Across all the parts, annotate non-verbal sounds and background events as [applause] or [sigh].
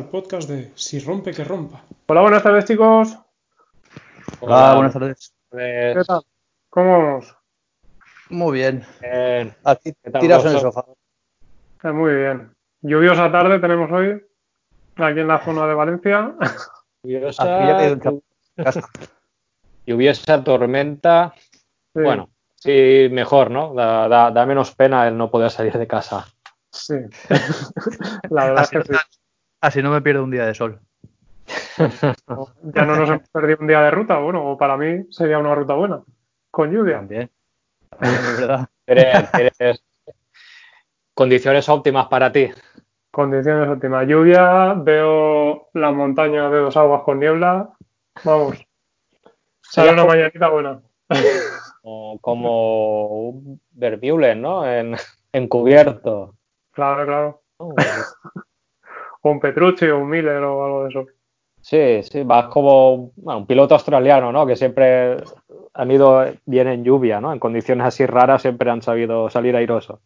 al podcast de Si rompe que rompa. Hola, buenas tardes, chicos. Hola, buenas tardes. ¿Qué tal? ¿Cómo vamos? Muy bien. Bien. Aquí ¿Qué tal tirados en el sofá. Eh, muy bien. Lluviosa tarde tenemos hoy, aquí en la zona de Valencia. Lluviosa, [laughs] lluviosa, tormenta. Sí, Bueno, sí, mejor, ¿no? Da, da- da menos pena el no poder salir de casa. Sí. [laughs] La verdad es que sí. Así no me pierdo un día de sol. [laughs] Ya no nos hemos perdido un día de ruta, bueno, o para mí sería una ruta buena. Con lluvia. También. También, es verdad. [laughs] Tienes, tienes condiciones óptimas para ti. Condiciones óptimas. Lluvia, veo las montañas de dos aguas con niebla. Vamos. Sale una mañanita buena. Como, como un Vermeulen, ¿no? En, encubierto. Claro, claro. ¿no? O un Petrucci o un Miller o algo de eso. Sí, sí, vas como bueno, un piloto australiano, ¿no? Que siempre han ido bien en lluvia, ¿no? En condiciones así raras siempre han sabido salir airosos.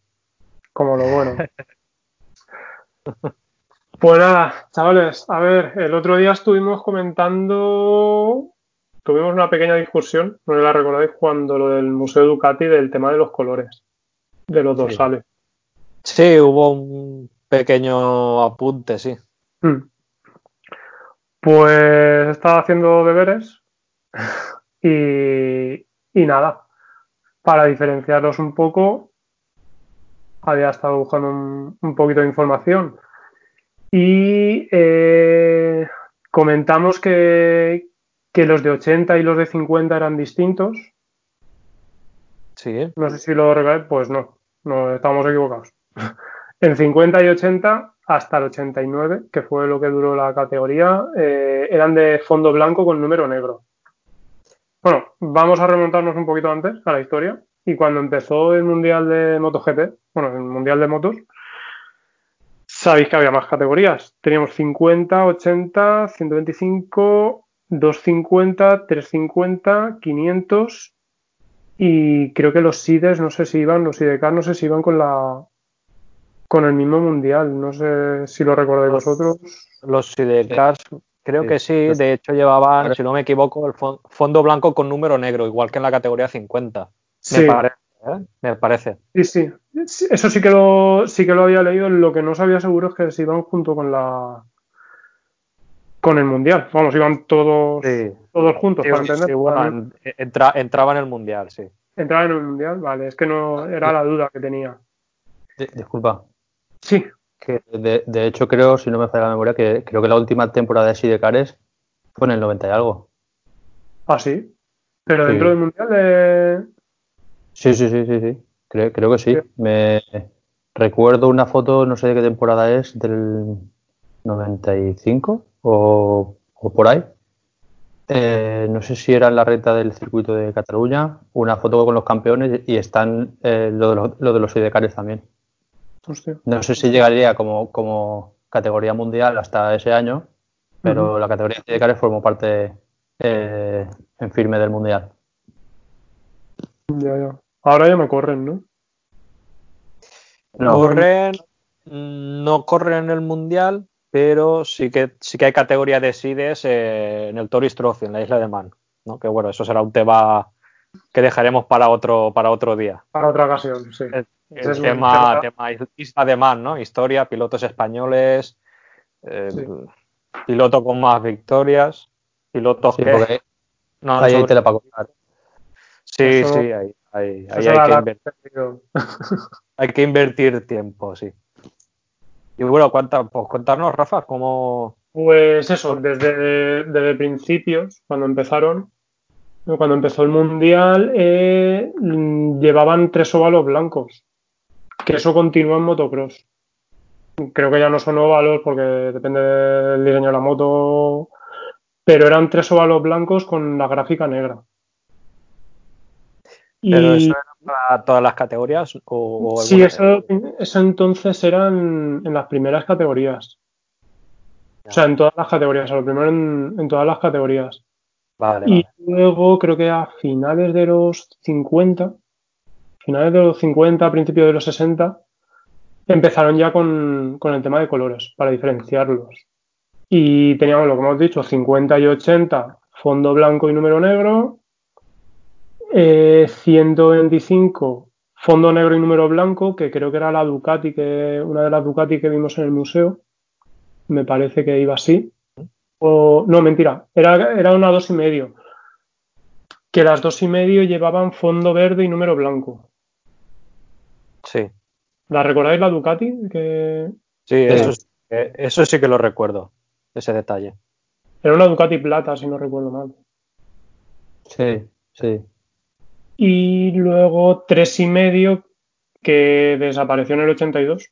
Como lo bueno. [laughs] Pues nada, chavales, a ver, el otro día estuvimos comentando, tuvimos una pequeña discusión, no la recordáis, cuando lo del Museo Ducati del tema de los colores, de los dorsales. Sí, hubo un pequeño apunte, sí. Mm. Pues estaba haciendo deberes y, y nada, para diferenciarlos un poco, había estado buscando un, un poquito de información y eh, comentamos que, que los de 80 y los de 50 eran distintos. Sí, No sé si lo recordáis, pues no, no estamos equivocados. [laughs] En 50 y 80 hasta el 89, que fue lo que duró la categoría, eh, eran de fondo blanco con número negro. Bueno, vamos a remontarnos un poquito antes a la historia. Y cuando empezó el Mundial de MotoGP, bueno, el Mundial de Motos, sabéis que había más categorías. Teníamos 50, 80, 125, 250, 350, 500 y creo que los SIDES, no sé si iban, los SIDECAR, no sé si iban con la con el mismo mundial, no sé si lo recordáis Los- vosotros. los sidecars creo Sí. que sí, de hecho llevaban, si no me equivoco, el fon- fondo blanco con número negro, igual que en la categoría 50. Sí, Me parece, ¿eh? Me parece. sí, sí. Eso sí que lo sí que lo había leído, lo que no sabía seguro es que se iban junto con la con el mundial. Vamos, iban todos Sí, todos juntos Sí, para sí, entender. sí, bueno, entra- entraba en el mundial, sí. entrar en el mundial, vale, es que no era la duda que tenía. Di- Disculpa. Sí, Que de, de hecho, creo, si no me falla la memoria, que creo que la última temporada de Sidecares fue en el 90 y algo. ah sí. Pero Sí. dentro del mundial de Sí, sí, sí, sí, sí. Creo, creo que sí. Sí. Me recuerdo una foto, no sé de qué temporada es, del 95 o, o por ahí. Eh, no sé si era en la recta del circuito de Cataluña, una foto con los campeones y están eh, lo, de los, lo de los sidecares también. Hostia. No sé si llegaría como, como categoría mundial hasta ese año, pero la categoría de formó parte eh, en firme del mundial. Ya, ya. Ahora ya no corren, ¿no? No, Corren, no corren en el mundial, pero sí que sí que hay categoría de SIDES eh, en el Tourist Trophy, en la isla de Man, ¿no? Que bueno, eso será un tema que dejaremos para otro, para otro día. Para otra ocasión, sí. El, el es tema, tema- Isla de ¿no? Historia, pilotos españoles, eh, Sí. piloto con más victorias, pilotos sí, que porque no ahí hay sobre- tela para cortar. Sí, Eso- sí, ahí, ahí- ahí hay, que la- invertir, [laughs] hay que invertir tiempo, sí. Y bueno, cuenta, pues contarnos, Rafa, cómo... Pues eso, desde, desde principios, cuando empezaron, cuando empezó el mundial, eh, mm, llevaban tres óvalos blancos, que eso continúa en motocross. Creo que ya no son óvalos porque depende del diseño de la moto, pero eran tres óvalos blancos con la gráfica negra. ¿Pero Y- eso era para todas las categorías? O, o Sí, eso, eso entonces era en, en las primeras categorías. O sea, en todas las categorías, a lo primero en, en todas las categorías. Vale, Y vale. luego creo que a finales de los 50, finales de los 50, principios de los 60, empezaron ya con, con el tema de colores, para diferenciarlos. Y teníamos lo que hemos dicho, 50 y 80, fondo blanco y número negro. Eh, 125, fondo negro y número blanco, que creo que era la Ducati, que una de las Ducati que vimos en el museo. Me parece que iba así. O, no, mentira, era, era una dos y medio. Que las dos y medio llevaban fondo verde y número blanco. Sí. ¿La recordáis la Ducati? Que Sí, eso, sí que- eso sí que lo recuerdo, ese detalle. era una Ducati plata, si no recuerdo mal. Sí, sí. Y luego tres y medio que desapareció en el 82.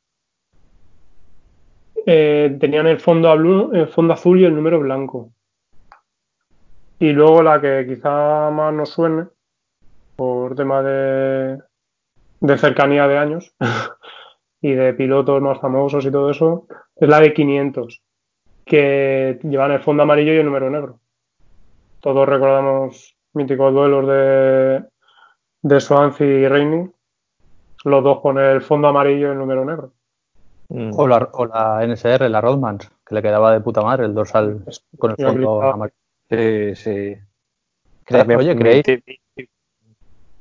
Eh, tenían el fondo, ablu- el fondo azul y el número blanco. Y luego la que quizá más nos suene, por tema de, cercanía de años [laughs] y de pilotos más famosos y todo eso, es la de 500, que llevan el fondo amarillo y el número negro. Todos recordamos míticos duelos de, de y Reining, los dos con el fondo amarillo y el número negro. Mm. O la, o la NSR, la Rodmans, que le quedaba de puta madre el dorsal con el fondo amarillo. Sí, sí. Oye, ¿creéis,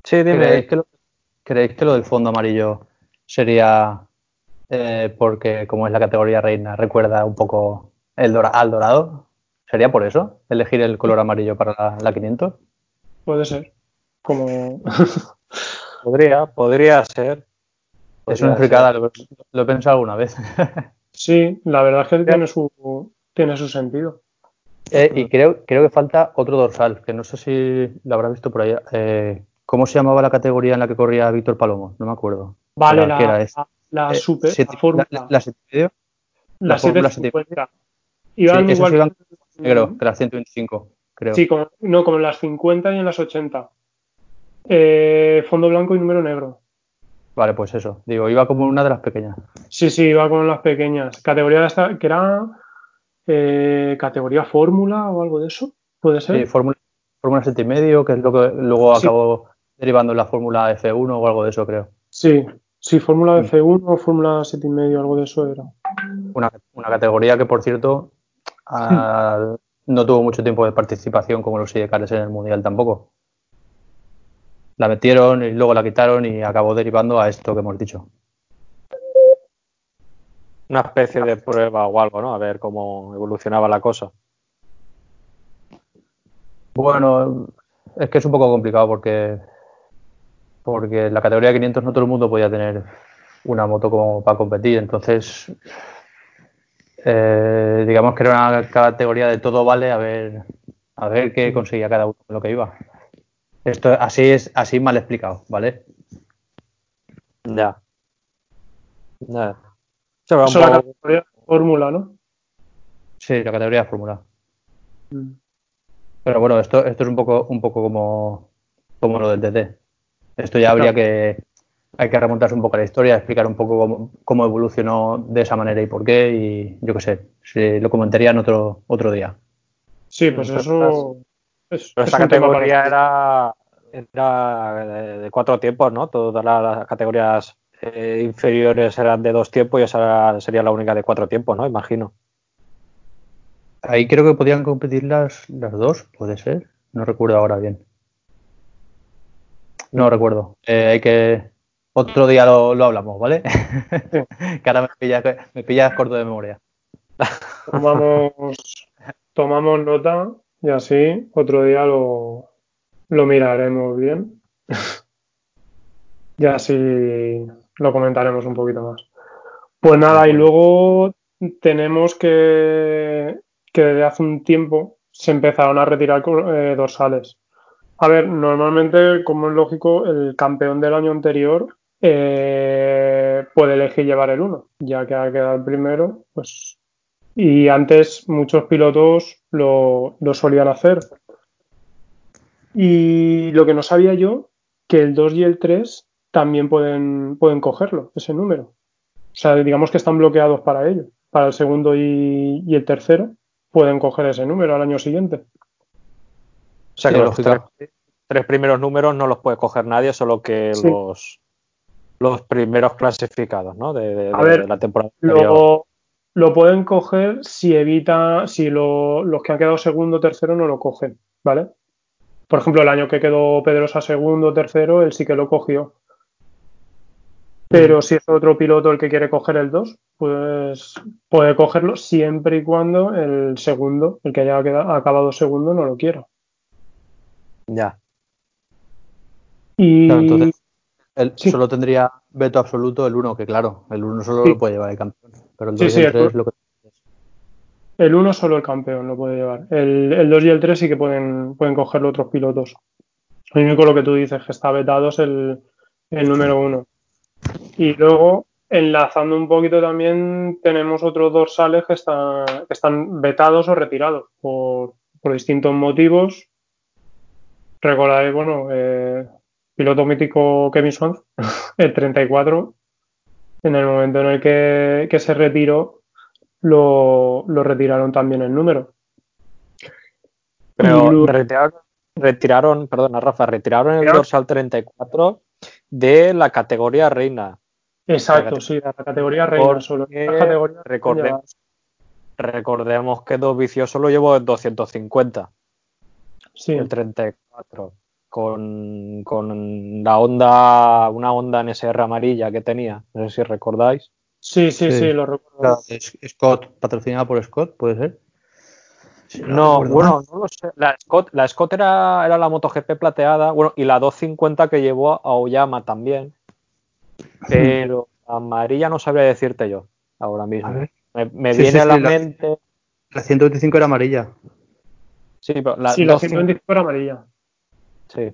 Sí, dime. ¿creéis que lo, creéis que lo del fondo amarillo sería eh, porque, como es la categoría reina, recuerda un poco el dora- al dorado? ¿Sería por eso? ¿Elegir el color amarillo para la, la 500? Puede ser. Como [laughs] Podría, podría ser. Es Podría una fricada, lo, lo he pensado alguna vez. [laughs] sí, la verdad es que tiene su, tiene su sentido. Eh, y creo, creo que falta otro dorsal, que no sé si lo habrás visto por ahí. Eh, ¿Cómo se llamaba la categoría en la que corría Víctor Palomo? No me acuerdo. Vale, ¿qué era la, la Eh, super, siete- la fórmula, la- la siete la la fórmula 750. Iban Sí, igual iban que- Negro, que las 125, creo. Sí, como, no, como en las 50 y en las 80. Eh, fondo blanco y número negro. Vale, pues eso. Digo, iba como una de las pequeñas. Sí, sí, iba con las pequeñas. Categoría de esta, que era eh, categoría fórmula o algo de eso. ¿Puede ser? Sí, Fórmula, Fórmula 7 y medio, que es lo que luego Sí. acabó derivando en la Fórmula F1 o algo de eso, creo. Sí, sí, fórmula Mm. F1 o fórmula 7 y medio, algo de eso era. Una, una categoría que, por cierto, ah, no tuvo mucho tiempo de participación como los sidecars en el Mundial tampoco. La metieron y luego la quitaron y acabó derivando a esto que hemos dicho. Una especie de prueba o algo, ¿no? A ver cómo evolucionaba la cosa. Bueno, es que es un poco complicado porque porque en la categoría 500 no todo el mundo podía tener una moto como para competir, entonces eh, digamos que era una categoría de todo vale a ver a ver qué conseguía cada uno con lo que iba. Esto así es así mal explicado, ¿vale? Ya. Ya. Se va un Eso es la categoría fórmula, ¿no? Sí, la categoría de fórmula. Mm. Pero bueno, esto, esto es un poco, un poco como, como lo del TT. Esto ya habría que, hay que remontarse un poco a la historia, explicar un poco cómo, cómo evolucionó de esa manera y por qué, y yo qué sé, si lo comentaría en otro, otro día. Sí, pues eso. Es, Pero es esta categoría era, era de, de cuatro tiempos, ¿no? Todas las, las categorías eh, inferiores eran de dos tiempos y esa sería la única de cuatro tiempos, ¿no? Imagino. Ahí creo que podían competir las, las dos, puede ser, no recuerdo ahora bien. No recuerdo. Eh, hay que, otro día lo, lo hablamos, ¿vale? [laughs] que ahora me pillas, me pillas corto de memoria. Tomamos, tomamos nota y así otro día lo, lo miraremos bien. [laughs] y así lo comentaremos un poquito más. Pues nada, y luego tenemos que, que desde hace un tiempo se empezaron a retirar eh, dorsales. A ver, normalmente, como es lógico, el campeón del año anterior eh, puede elegir llevar el 1, ya que ha quedado el primero, pues y antes muchos pilotos lo, lo, solían hacer. Y lo que no sabía yo, que el 2 y el 3 también pueden, pueden cogerlo, ese número. O sea, digamos que están bloqueados para ello. Para el segundo y, y el tercero pueden coger ese número al año siguiente. O sea sí, que los tres, tres, primeros números no los puede coger nadie, solo que sí. los, los primeros clasificados, ¿no? De, de, A ver, de la temporada lo, lo pueden coger si evita, si lo- los que han quedado segundo o tercero no lo cogen, ¿vale? Por ejemplo, el año que quedó Pedrosa segundo o tercero, él sí que lo cogió. Pero si es otro piloto el que quiere coger el 2, pues puede cogerlo siempre y cuando el segundo, el que haya quedado- acabado segundo, no lo quiera. Ya. Y Claro, entonces, Sí. Solo tendría veto absoluto el 1, que claro, el 1 solo Sí. lo puede llevar el campeón. Pero el Sí, 2 sí, y el el 3 lo que el 1 solo el campeón lo puede llevar. El, el 2 y el 3 sí que pueden, pueden cogerlo otros pilotos. Lo único lo que tú dices, que está vetado es el, el número 1. Y luego, enlazando un poquito también, tenemos otros dorsales que están, que están vetados o retirados por, por distintos motivos. Recordáis, bueno, eh, piloto mítico Kevin Swans, [laughs] el 34, en el momento en el que, que se retiró, lo, lo retiraron también el número. Pero retiraron, retiraron, perdona Rafa, retiraron el dorsal 34 de la categoría reina. Exacto, La sí, la categoría reina Porque solo. Esta categoría recordemos, recordemos que Dos Vicioso lo llevó en 250, Sí, el 34, con, con la onda, una onda NSR amarilla que tenía, no sé si recordáis. sí, sí, Sí. sí, lo recuerdo. Scott, patrocinada por Scott, puede ser. No, bueno, mal. no lo sé. La Scott, la Scott era, era la MotoGP plateada, bueno, y la 250 que llevó a Oyama también. Pero amarilla no sabría decirte yo ahora mismo. Me, me Sí, viene sí, a la mente. La 125 era amarilla. Sí, pero la, sí, la 250 125 era amarilla. Sí.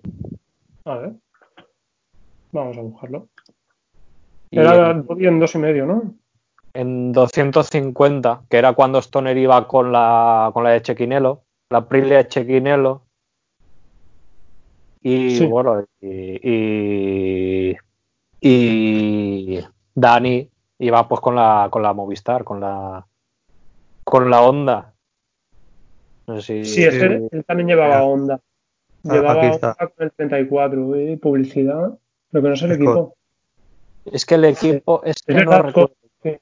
A ver. Vamos a buscarlo. Era en, en dos y medio, ¿no? en 250, que era cuando Stoner iba con la, con la de Chequinelo, la Aprilia de Chequinelo. Y Sí. bueno, y, y, y Dani iba pues con la, con la Movistar, con la, con la Honda. No sé si. Sí, ese, él también llevaba. Honda. Ah, Llevaba aquí está. Honda con el 34, ¿eh? publicidad. Lo que no es el Scott. equipo. Es que el equipo es que no recuerdo. sí.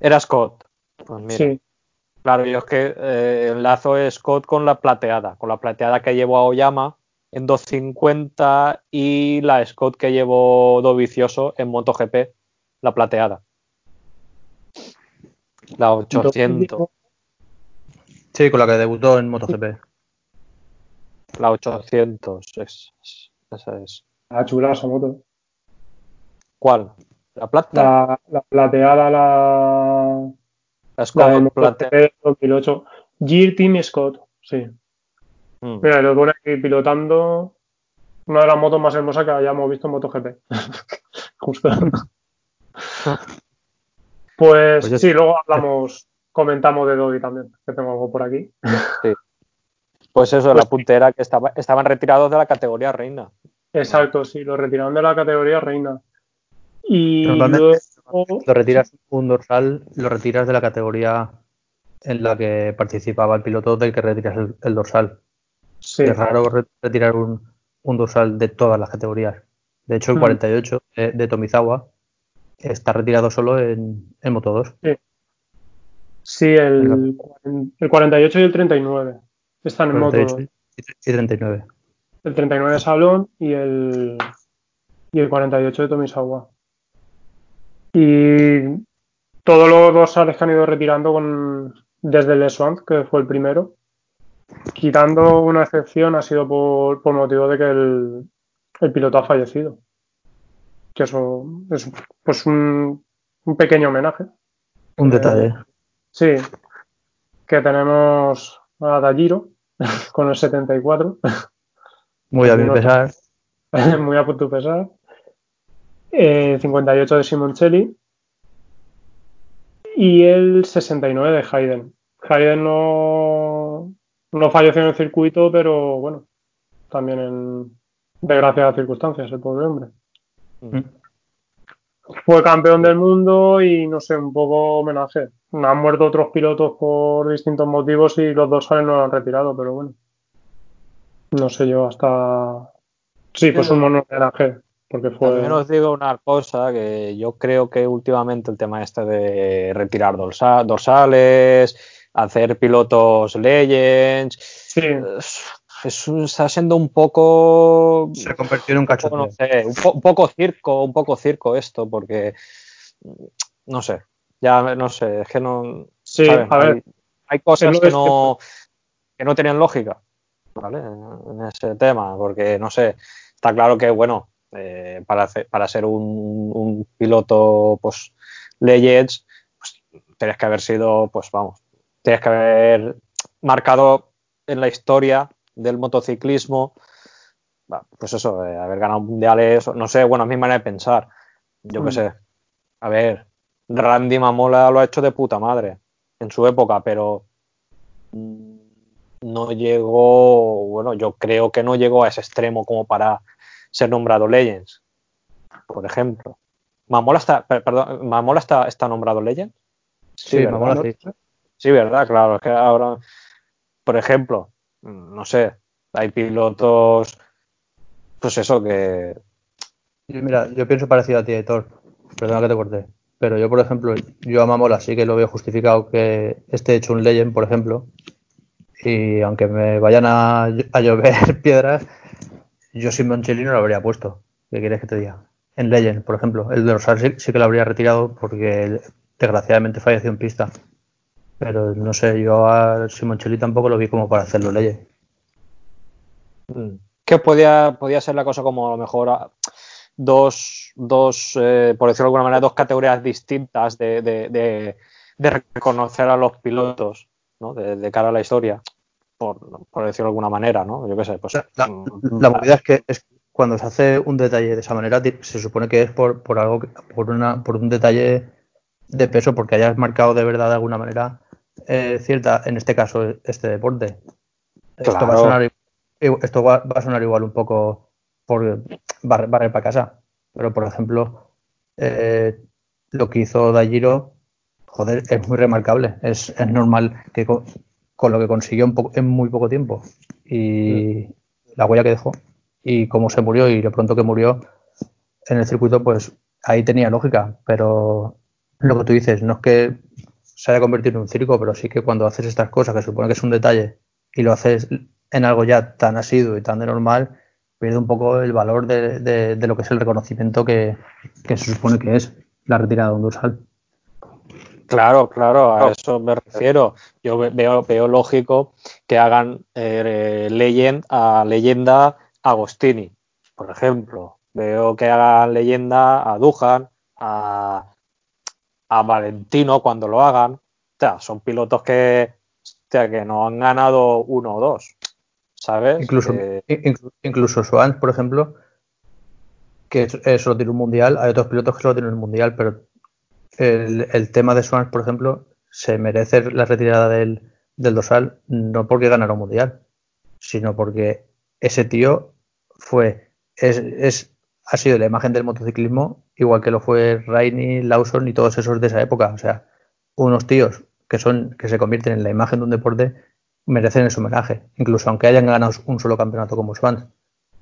Era Scott. Pues mira. Sí, Claro, yo es que eh, enlazo Scott con la plateada, con la plateada que llevó a Oyama en 250 y la Scott que llevó Dovicioso en MotoGP, la plateada. La 800, Sí, con la que debutó en MotoGP. La 800 es, es- esa es. la chula esa moto. ¿Cuál? ¿La plata? La, la plateada, la, La, Scott la de plate- MotoGP 2008. Gear Team Scott, sí. Mm. Mira, lo pone aquí pilotando una de las motos más hermosas que hayamos visto en MotoGP. [laughs] Justo. [laughs] Pues, Pues sí, luego hablamos, comentamos de Doggy también, que tengo algo por aquí. Pues eso, Pues la sí. puntera que estaba, estaban retirados de la categoría reina. Exacto, sí, lo retiraron de la categoría reina. Y Normalmente luego, Lo retiras un dorsal, lo retiras de la categoría en la que participaba el piloto del que retiras el, el dorsal. sí, Es raro re- retirar un, un dorsal de todas las categorías. De hecho, el Mm. 48 de, de Tomizawa está retirado solo en, en Moto 2. sí, el, el 48 y el 39 están en moto. 48 y 39. El 39 de Salón y el, y el 48 de Tomisawa. Y todos los dorsales que han ido retirando con, desde el Swamp, que fue el primero, quitando una excepción, ha sido por, por motivo de que el, el piloto ha fallecido. Que eso es pues un, un pequeño homenaje. Un Eh, detalle. Sí, que tenemos a Dajiro [laughs] con el 74. Muy a mi pesar. [laughs] muy a punto pesar. Eh, 58 de Simoncelli. Y el 69 de Hayden. Hayden no, no falleció en el circuito, pero bueno, también en desgraciadas circunstancias, el pobre hombre. Mm. Fue campeón del mundo y no sé, un poco homenaje. Han muerto otros pilotos por distintos motivos y los dos salen no lo han retirado, pero bueno. No sé yo, hasta. Sí, pues un homenaje. Porque fue. También os digo una cosa, que yo creo que últimamente el tema este de retirar dorsa- dorsales, hacer pilotos Legends, Sí, es un- está siendo un poco... Se convirtió en un poco, no sé, un, po- un poco circo, un poco circo esto, porque no sé, ya no sé, es que no. sí, ¿sabes? a ver. Hay, hay cosas que no, que no tenían lógica, ¿vale? En ese tema, porque no sé, está claro que, bueno, eh, para, hacer- para ser un, un piloto, pues, Legends, pues, tienes que haber sido, pues, vamos, tienes que haber marcado en la historia del motociclismo, pues eso, eh, haber ganado mundiales, no sé, bueno, es mi manera de pensar, yo qué Mm. sé, a ver, Randy Mamola lo ha hecho de puta madre en su época, pero no llegó, bueno, yo creo que no llegó a ese extremo como para ser nombrado Legends, por ejemplo. Mamola está, per- perdón, Mamola está, está nombrado Legends. Sí, ¿verdad? Mamola ¿No? sí. Sí, verdad, claro. Es que ahora, por ejemplo, no sé, hay pilotos, pues eso, que Yo, Mira, yo pienso parecido a ti, Editor. Perdona que te corté. Pero yo, por ejemplo, yo a Mamola sí que lo veo justificado que esté hecho un Legend, por ejemplo. Y aunque me vayan a, llover [laughs] piedras, yo sin Moncheli no lo habría puesto. ¿Qué quieres que te diga? En Legend, por ejemplo. El de Rosal sí, sí que lo habría retirado porque desgraciadamente falleció en pista. Pero no sé, yo a Simoncelli tampoco lo vi como para hacerlo Legend. Mm. que podía, podía ser la cosa como a lo mejor dos, dos eh, por decirlo de alguna manera, dos categorías distintas de, de- de- de reconocer a los pilotos, ¿no? De, cara a la historia, por, por decirlo de alguna manera, ¿no? Yo qué sé, pues... La, mm, la movida es que es cuando se hace un detalle de esa manera, se supone que es por, por algo, por una, por un detalle de peso, porque hayas marcado de verdad de alguna manera eh, cierta, en este caso, este deporte. Esto va a sonar, esto va, va a sonar igual un poco por barrer, barrer para casa. Pero por ejemplo, eh, lo que hizo Dajiro, joder, es muy remarcable. Es, es normal que con, con lo que consiguió en, muy poco tiempo y la huella que dejó y cómo se murió y lo pronto que murió en el circuito, pues ahí tenía lógica. Pero lo que tú dices, no es que se haya convertido en un circo, pero sí que cuando haces estas cosas, que supone que es un detalle, y lo haces en algo ya tan asiduo y tan de normal, pierde un poco el valor de, lo que es el reconocimiento que, se supone que es la retirada de un dorsal. Claro, claro, a eso me refiero. Yo ve- veo, lógico que hagan eh, a leyenda Agostini, por ejemplo. Veo que hagan leyenda a Dujan, a, a Valentino cuando lo hagan. O sea, son pilotos que, hostia, que no han ganado uno o dos, ¿sabes? Incluso, inclu- incluso Swans, por ejemplo, que es- eh, solo tiene un mundial, hay otros pilotos que solo tienen un mundial, pero el, el tema de Swans, por ejemplo, se merece la retirada del, del dorsal no porque ganara un mundial, sino porque ese tío fue, es, es- ha sido la imagen del motociclismo, igual que lo fue Rainey, Lawson y todos esos de esa época. O sea, unos tíos que son, que se convierten en la imagen de un deporte, merecen ese homenaje, incluso aunque hayan ganado un solo campeonato como Swans.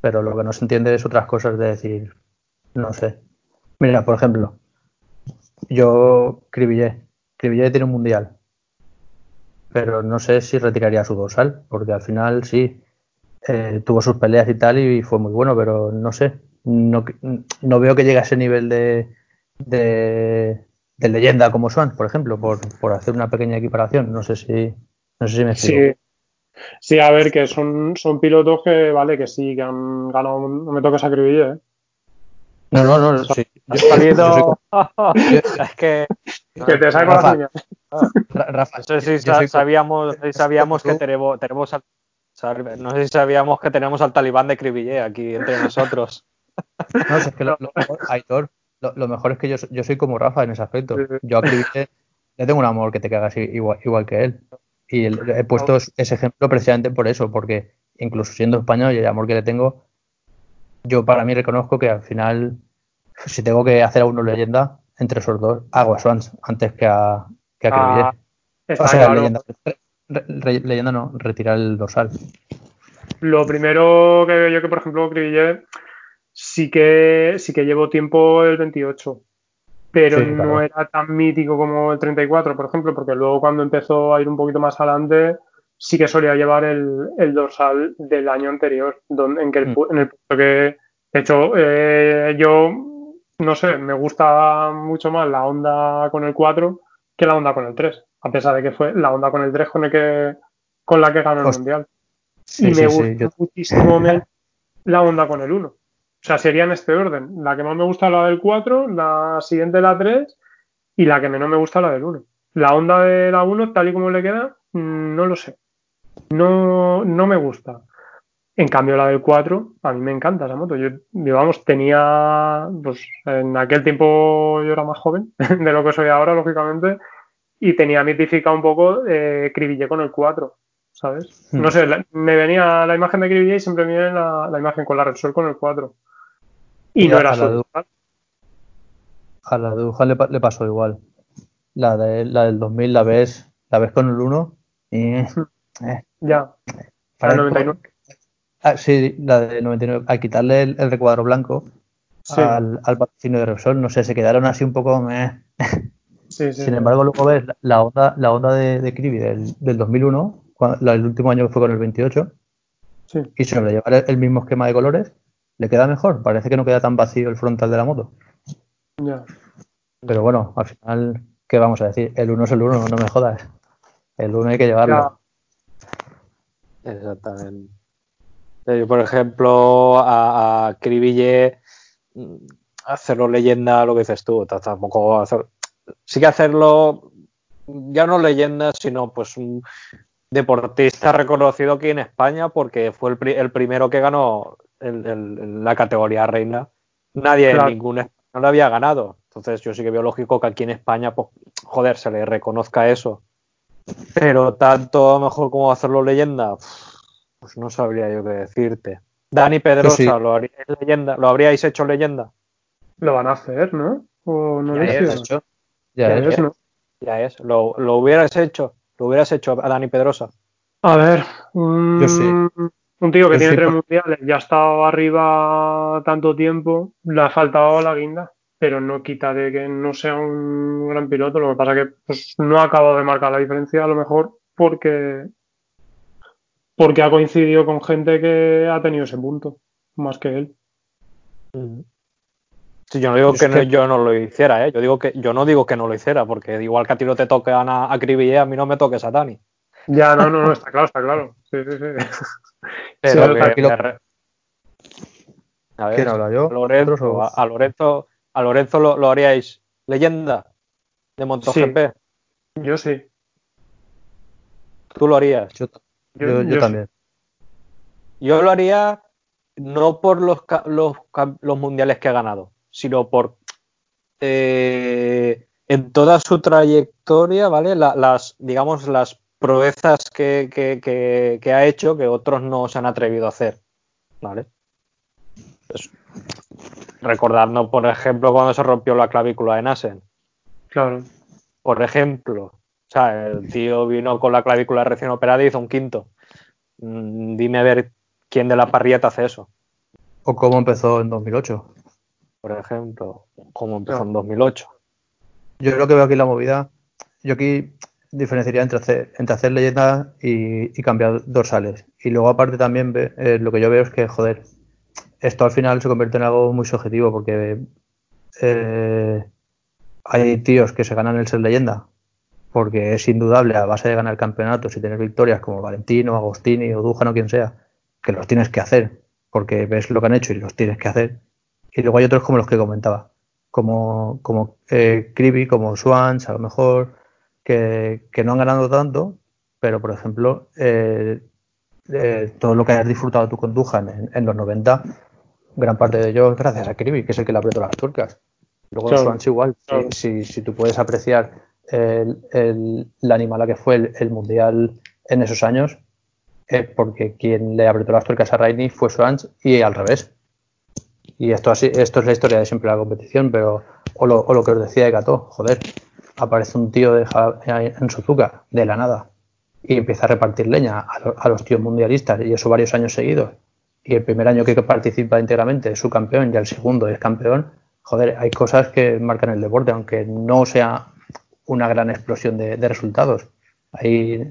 Pero lo que no se entiende es otras cosas de decir, no sé. Mira, por ejemplo, yo Cribillé, Cribillé tiene un mundial, pero no sé si retiraría su dorsal, porque al final sí, eh, tuvo sus peleas y tal y fue muy bueno, pero no sé, no, no veo que llegue a ese nivel de, de, leyenda como Swans, por ejemplo, por, por hacer una pequeña equiparación. No sé si, no sé si me explico. Sí, sí, a ver, que son, son pilotos que, vale, que sí, que han ganado, no me toques a Cribillé, ¿eh? No, no, no, sí. salido. [laughs] es que. [laughs] Que te saco las Rafa. uñas. Rafa, No sé si yo sa- soy- sabíamos, si [laughs] sabíamos que tenemos, tenemos al- no sé si sabíamos que tenemos al talibán de Cribillé aquí entre nosotros. No, es que lo, lo mejor, Aitor, lo, lo mejor es que yo, yo soy como Rafa en ese aspecto. Yo a Cribillé le tengo un amor que te cagas igual, igual que él. Y el- he puesto ese ejemplo precisamente por eso, porque incluso siendo español y el amor que le tengo, yo para mí reconozco que al final, si tengo que hacer a uno leyenda, entre esos dos, hago a Swans antes que a, que a Cribillé. Ah, está o sea, claro. leyenda, re- re- leyenda no, retirar el dorsal. Lo primero que veo yo que, por ejemplo, Cribillé, sí que, sí que llevo tiempo el 28, pero Sí, no claro. era tan mítico como el 34, por ejemplo, porque luego cuando empezó a ir un poquito más adelante, sí que solía llevar el, el dorsal del año anterior, donde, en, que el, Mm. en el punto que, de hecho, eh, yo, no sé, me gusta mucho más la onda con el 4 que la onda con el 3, a pesar de que fue la onda con el 3 con, el que, con la que ganó el Hostia. Mundial. Sí, y me sí, gusta yo- muchísimo menos [laughs] la onda con el 1. O sea, sería en este orden. La que más me gusta la del 4, la siguiente la 3 y la que menos me gusta la del 1. La onda de la 1, tal y como le queda, mm, no lo sé. No, no me gusta. En cambio, la del 4, a mí me encanta esa moto. Yo, vamos, tenía, pues en aquel tiempo yo era más joven [laughs] de lo que soy ahora, lógicamente, y tenía mitificado un poco eh, Cribillé con el 4, ¿sabes? Hmm. No sé, la- me venía la imagen de Cribillé y siempre me viene la, la imagen con la Repsol con el 4. Y Y no era du- A la de Wuhan le, pa- le pasó igual. La, de, la del 2000 la ves, la ves con el 1 y... [laughs] eh, Ya, para- la 99. Ah, sí, la de 99. Al quitarle el, el recuadro blanco Sí, al, al patrocinio de Repsol, no sé, se quedaron así un poco... meh. [laughs] sí, sí. Sin embargo, luego ves la, onda, la onda de, de Krivi del, del 2001, cua- la- el último año que fue con el 28, sí. y sobre llevar el, el mismo esquema de colores, le queda mejor. Parece que no queda tan vacío el frontal de la moto. Ya. Pero bueno, al final, ¿qué vamos a decir? El 1 es el 1, no me jodas. El 1 hay que llevarlo. Exactamente. Eh, Yo, por ejemplo, a, a Cribillé, mm, hacerlo leyenda, lo que dices tú, tampoco hacer. Sí que hacerlo, ya no leyenda, sino pues un deportista reconocido aquí en España, porque fue el, pri- el primero que ganó el- el- el- la categoría reina. Nadie Claro. en ningún español lo había ganado. Entonces, yo sí que veo lógico que aquí en España, pues, joder, se le reconozca eso. Pero tanto a lo mejor como hacerlo leyenda, pues no sabría yo qué decirte. Dani Pedrosa, sí. ¿lo, haríais leyenda? ¿lo habríais hecho leyenda? Lo van a hacer, ¿no? ¿O no Ya lo es, hecho, ya Ya es. ¿no? Ya es. ¿Lo, lo hubieras hecho? ¿Lo hubieras hecho a Dani Pedrosa? A ver, Yo sí. Un tío que tiene tres mundiales, ya ha estado arriba tanto tiempo, le ha faltado la guinda, pero no quita de que no sea un gran piloto. Lo que pasa que pues, no ha acabado de marcar la diferencia, a lo mejor porque, porque ha coincidido con gente que ha tenido ese punto, más que él. Sí, yo no digo Es que, no- yo no lo hiciera, ¿eh? Yo, digo que, yo no digo que no lo hiciera, porque igual que a ti no te tocan a, a Cribillé, a mí no me toques a Dani. Ya, no, no, no, está claro, está claro. Sí, sí, sí. [laughs] Pero pero que tranquilo. me re- A ver, ¿Quién habla yo? Lorenzo, ¿Vosotros o- a, a Lorenzo, a Lorenzo lo, lo haríais leyenda de MotoGP. Yo sí. Tú lo harías. Yo, Yo- yo- yo yo sí. también. Yo lo haría no por los, los, los mundiales que ha ganado, sino por eh, en toda su trayectoria, ¿vale? La- las, digamos, las proezas que, que- que- que ha hecho que otros no se han atrevido a hacer, ¿vale? Pues, recordando, por ejemplo, cuando se rompió la clavícula de Nassen, Claro. por ejemplo. O sea, el tío vino con la clavícula recién operada y hizo un quinto. Mm, dime a ver quién de la parrilla te hace eso. O cómo empezó en 2008. por ejemplo, como empezó Claro. en 2008. Yo lo que veo aquí la movida, yo aquí diferenciaría entre hacer, entre hacer leyenda y, y cambiar dorsales. Y luego aparte también eh, lo que yo veo es que, joder, esto al final se convierte en algo muy subjetivo porque eh, hay tíos que se ganan el ser leyenda porque es indudable a base de ganar campeonatos y tener victorias como Valentino, Agostini o Dujan quien sea, que los tienes que hacer porque ves lo que han hecho y los tienes que hacer. Y luego hay otros como los que comentaba, como, como eh, Kribi, como Swans, a lo mejor, que, que no han ganado tanto, pero por ejemplo, eh, eh, todo lo que has disfrutado tú con Dujan en, en los 90, gran parte de ello es gracias a Kribi, que es el que le apretó las turcas. Luego Claro, Swans igual, si- claro. si, si tú puedes apreciar el, el, la animala que fue el, el mundial en esos años, es porque quien le apretó las tuercas a Rainy fue Swans y al revés. Y esto, así, esto es la historia de siempre de la competición, pero o lo, o lo que os decía de Gato, joder, aparece un tío de Ja- en Suzuka de la nada y empieza a repartir leña a, lo- a los tíos mundialistas y eso varios años seguidos y el primer año que participa íntegramente es su campeón y el segundo es campeón, joder, hay cosas que marcan el deporte, aunque no sea una gran explosión de, resultados. Hay,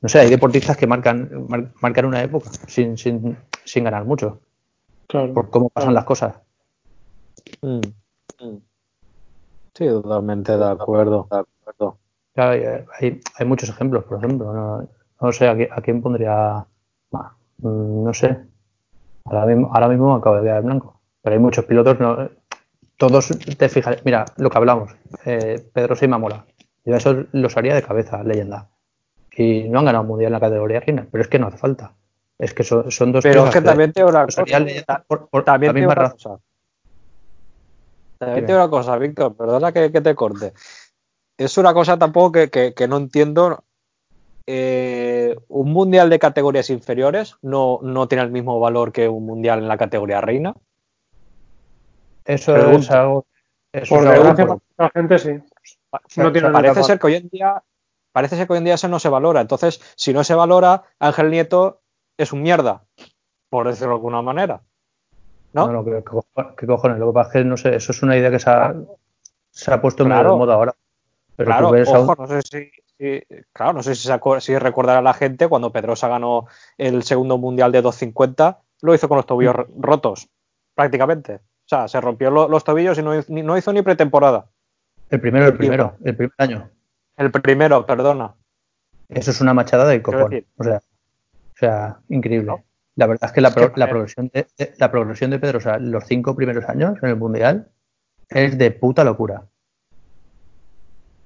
no sé, hay deportistas que marcan, marcan una época sin, sin, sin ganar mucho. Por cómo pasan las cosas. Mm. Mm. Sí, totalmente de acuerdo. De acuerdo. hay, hay, muchos ejemplos, por ejemplo. No, sé a, quién pondría. Mm, no sé. Ahora mismo, ahora mismo acabo de quedar blanco. Pero hay muchos pilotos. No, todos te fijas. Mira, lo que hablamos. Eh, Pedro Seima mola. Yo eso los haría de cabeza, leyenda. Y no han ganado mundial en la categoría reina, pero es que no hace falta. Es que son, son dos Pero es que también te una cosa. también te una cosa. También te una cosa, Víctor, perdona que, te corte. Es una cosa tampoco que, no entiendo. Eh, un mundial de categorías inferiores no, no tiene el mismo valor que un mundial en la categoría reina. Eso es algo. por desgracia, la gente sí. parece ser que hoy en día parece ser que hoy en día eso no se valora. Entonces, si no se valora, Ángel Nieto es un mierda, por decirlo de alguna manera. ¿No? no, ¿qué, cojones? Lo que pasa es que no sé, eso es una idea que se ha, se ha puesto claro. de moda ahora. Pero claro, ojo, no sé si, claro, no sé si, si recordará a la gente cuando Pedrosa ganó el segundo mundial de 250, lo hizo con los tobillos mm. rotos, prácticamente. O sea, se rompió los tobillos y no, hizo ni pretemporada. El primero, el primero, el primer año. El primero, perdona. Eso es una machada de copón. O sea, sea, increíble. La verdad es que la, progresión de, la progresión de Pedro, o sea, los cinco primeros años en el Mundial, es de puta locura.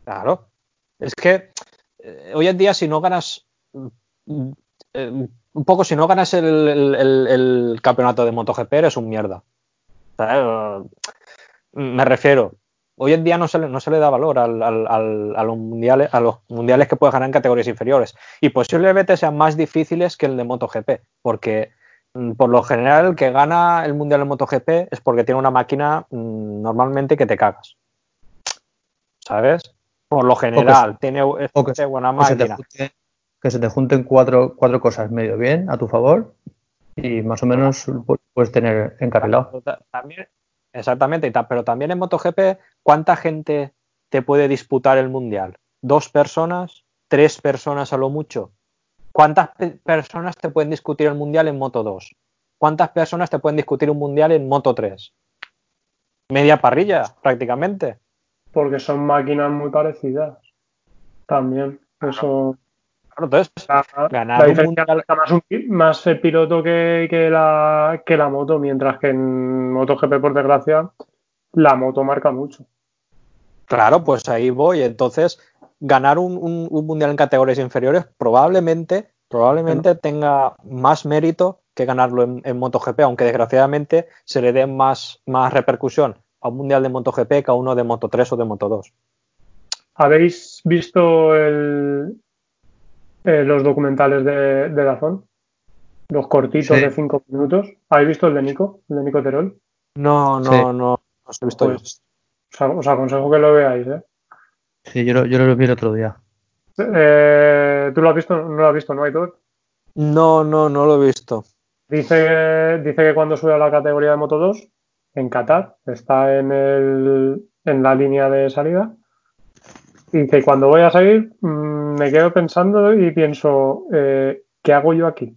Claro. Es que eh, hoy en día si no ganas eh, un poco si no ganas el, campeonato de MotoGP eres un mierda. me refiero, hoy en día no se le, no se le da valor al, a, los mundiales, a los mundiales que puedes ganar en categorías inferiores. Y posiblemente sean más difíciles que el de MotoGP, porque mm, por lo general el que gana el mundial en MotoGP es porque tiene una máquina mm, normalmente que te cagas. ¿Sabes? Por lo general, tiene buena máquina. que se te junten cuatro, cuatro cosas medio bien a tu favor y más o menos puedes tener encarrilado. También, Exactamente, pero también en MotoGP, ¿cuánta gente te puede disputar el mundial? ¿Dos personas? ¿Tres personas a lo mucho? ¿Cuántas personas te pueden discutir el mundial en Moto 2? ¿Cuántas personas te pueden discutir un mundial en Moto 3? Media parrilla, prácticamente. Porque son máquinas muy parecidas. También. Eso entonces, ganar un mundial... más, el piloto que, la, que la moto, mientras que en MotoGP, por desgracia, la moto marca mucho. Claro, pues ahí voy. Entonces, ganar un, mundial en categorías inferiores probablemente, probablemente tenga más mérito que ganarlo en, MotoGP, aunque desgraciadamente se le dé más, más repercusión a un mundial de MotoGP que a uno de Moto 3 o de Moto 2. ¿Habéis visto el, eh, los documentales de, de Dazón, los cortitos de cinco minutos. ¿Habéis visto el de Nico, el de Nico Terol? No, no, no, no os he visto pues, Os, aconsejo que lo veáis, ¿eh? Sí, yo lo, yo lo vi el otro día. Eh, ¿Tú lo has visto? ¿No lo has visto, no, Aitor? No, no, no lo he visto. Dice, dice que cuando sube a la categoría de Moto 2, en Qatar, está en, el, en la línea de salida, que cuando voy a salir mm, me quedo pensando y pienso, eh, ¿qué hago yo aquí?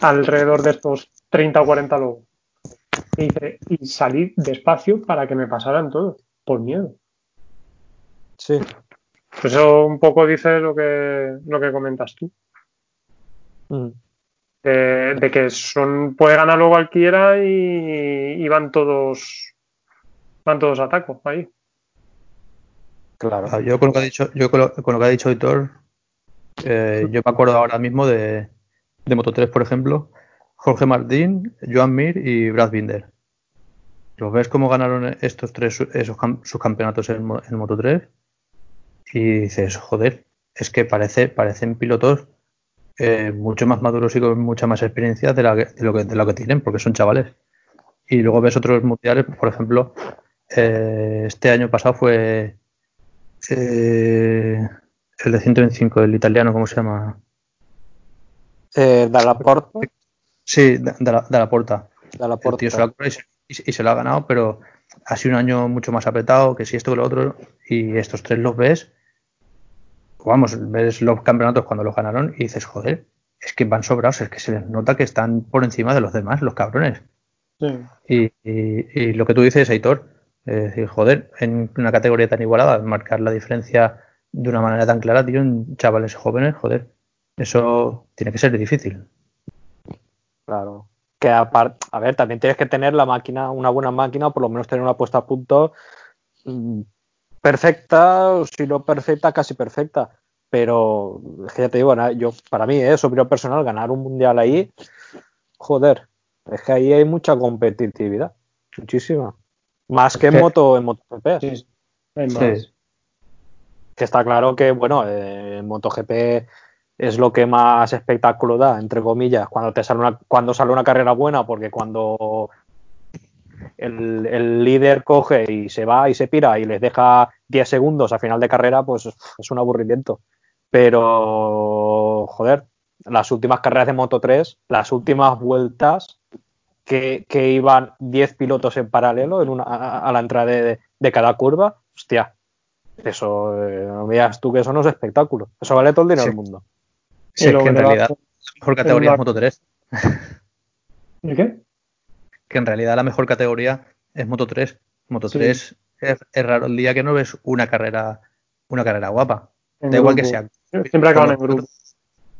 Alrededor de estos 30 o 40 lobos. Y, y salí despacio para que me pasaran todos, por miedo. Sí. Pues eso un poco dice lo que, lo que comentas tú. Mm. de que son puede ganar cualquiera y, y, van todos van todos a taco ahí. Claro. Ah, yo con lo que ha dicho, yo con lo, que ha dicho Hitor, eh, yo me acuerdo ahora mismo de, de Moto 3, por ejemplo, Jorge Martín, Joan Mir y Brad Binder. ¿Los ves cómo ganaron estos tres esos, sus campeonatos en, Moto 3? Y dices, joder, es que parece, parecen pilotos eh, mucho más maduros y con mucha más experiencia de, lo que, de lo que tienen, porque son chavales. Y luego ves otros mundiales, por ejemplo, eh, este año pasado fue eh, el de 125, el italiano, ¿cómo se llama? Eh, Sí, de la, la puerta. De la El Porta. tío se y se, y- y se lo ha ganado, pero ha sido un año mucho más apretado que si esto que lo otro. Y estos tres los ves, vamos, ves los campeonatos cuando los ganaron y dices, joder, es que van sobrados, es que se les nota que están por encima de los demás, los cabrones. Sí. Y, y- y lo que tú dices, Aitor, es decir, joder, en una categoría tan igualada, marcar la diferencia de una manera tan clara, tío, en chavales jóvenes, joder, eso tiene que ser difícil. Claro. Que aparte, a ver, también tienes que tener la máquina, una buena máquina, o por lo menos tener una puesta a punto mm, perfecta, o si no perfecta, casi perfecta. Pero es que ya te digo, yo, para mí, es opinión personal, ganar un mundial ahí, joder, es que ahí hay mucha competitividad, muchísima. Más que en moto, en MotoGP. Sí. Hay más. Sí. Que está claro que, bueno, eh, en MotoGP es lo que más espectáculo da, entre comillas, cuando te sale una, cuando sale una carrera buena, porque cuando el, el líder coge y se va y se pira y les deja 10 segundos a final de carrera, pues es un aburrimiento. Pero, joder, las últimas carreras de Moto 3, las últimas vueltas que, que iban 10 pilotos en paralelo en una, a, a la entrada de, de cada curva, hostia, eso, eh, no me digas tú que eso no es espectáculo. Eso vale todo el dinero Sí. del mundo. Sí, Y es que en realidad la mejor categoría la- es Moto 3. ¿Y qué? Que en realidad la mejor categoría es Moto 3. Moto Sí. 3 es, es raro el día que no ves una carrera, una carrera guapa. En Da igual que grupo. sea. Siempre acaban en grupo.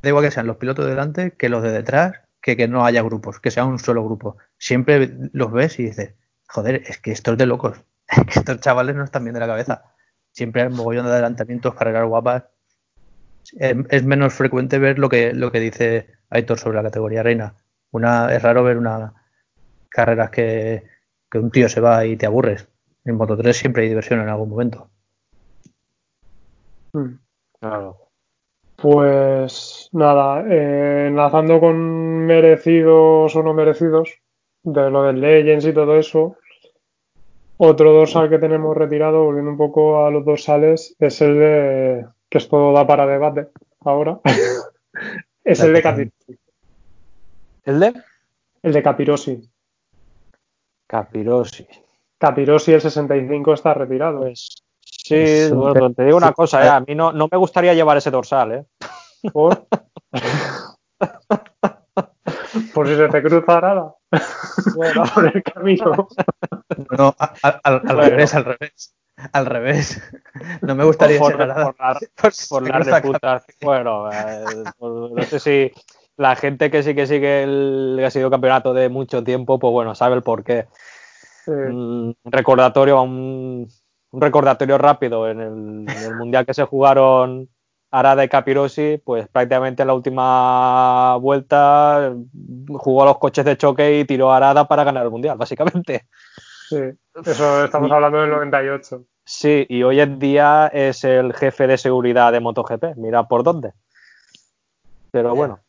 Da igual que sean los pilotos de delante, que los de detrás, que, que no haya grupos, que sea un solo grupo. Siempre los ves y dices, joder, es que esto es de locos. [laughs] Es que estos chavales no están bien de la cabeza. Siempre hay un mogollón de adelantamientos, carreras guapas. Es, es menos frecuente ver lo que, lo que dice Aitor sobre la categoría reina. Una, es raro ver una carreras que, que un tío se va y te aburres. En Moto 3 siempre hay diversión en algún momento. Mm. Claro. Pues nada, eh, enlazando con merecidos o no merecidos, de lo del Legends y todo eso, otro dorsal que tenemos retirado, volviendo un poco a los dorsales, es el de, que esto da para debate ahora, [laughs] es el de Capirosi. ¿El de? El de Capirosi. Capirosi. Capirosi el 65 está retirado. Pues sí, bueno, te digo una sí, cosa, eh, a mí no, no me gustaría llevar ese dorsal, ¿eh? Por, [laughs] por si se te cruza nada Bueno, [laughs] por el camino. No, a- a- al, al Bueno. revés, al revés. Al revés. No me gustaría por, ser por la, [laughs] Por si por se la cruza reputación. Bueno, eh, por- no sé si la gente que sí que sigue el que ha sido campeonato de mucho tiempo, pues bueno, sabe el porqué. Eh, Un recordatorio, un, un recordatorio rápido en el, en el mundial que se jugaron Arada y Capirosi, pues prácticamente en la última vuelta jugó a los coches de choque y tiró a Arada para ganar el mundial, básicamente. sí, eso estamos hablando del 98. Sí, y hoy en día es el jefe de seguridad de MotoGP. Mira por dónde. Pero bueno,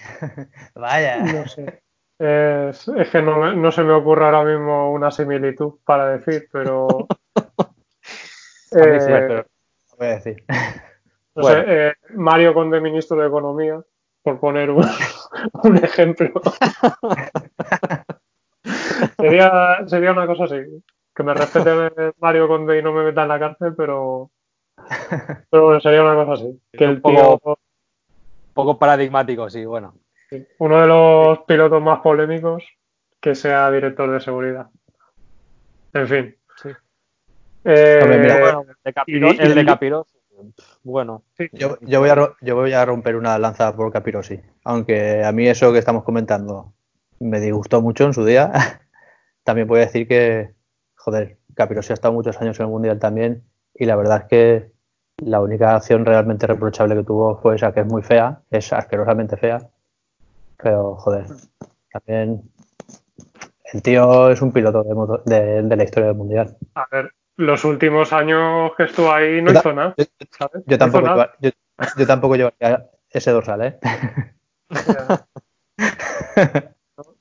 [laughs] Vaya. No sé. Es, es que no, no se me ocurre ahora mismo una similitud para decir, pero. [laughs] a mí sí, eh, Voy a decir. [laughs] no bueno. sé, eh, Mario Conde, ministro de Economía, por poner un, [laughs] un ejemplo. [laughs] sería, sería una cosa así. Que me respete Mario Conde y no me meta en la cárcel, pero. Pero bueno, sería una cosa así. Que un el tío. poco- paradigmático, sí, bueno. Uno de los pilotos más polémicos que sea director de seguridad. En fin. Sí. Eh, Bueno, el de el Capiro, bueno, Yo, yo voy a, ro- yo voy a romper una lanza por Capirosi. Aunque a mí eso que estamos comentando me disgustó mucho en su día. [laughs] También voy a decir que, joder, Capirosi ha estado muchos años en el Mundial también. Y la verdad es que la única acción realmente reprochable que tuvo fue esa que es muy fea, es asquerosamente fea. Pero, joder, también el tío es un piloto de, moto- de- de la historia del Mundial. a ver, los últimos años que estuvo ahí no Yo hizo nada. Yo, ¿sabes? yo No tampoco, nada. yo, yo tampoco llevaría ese dorsal, ¿eh?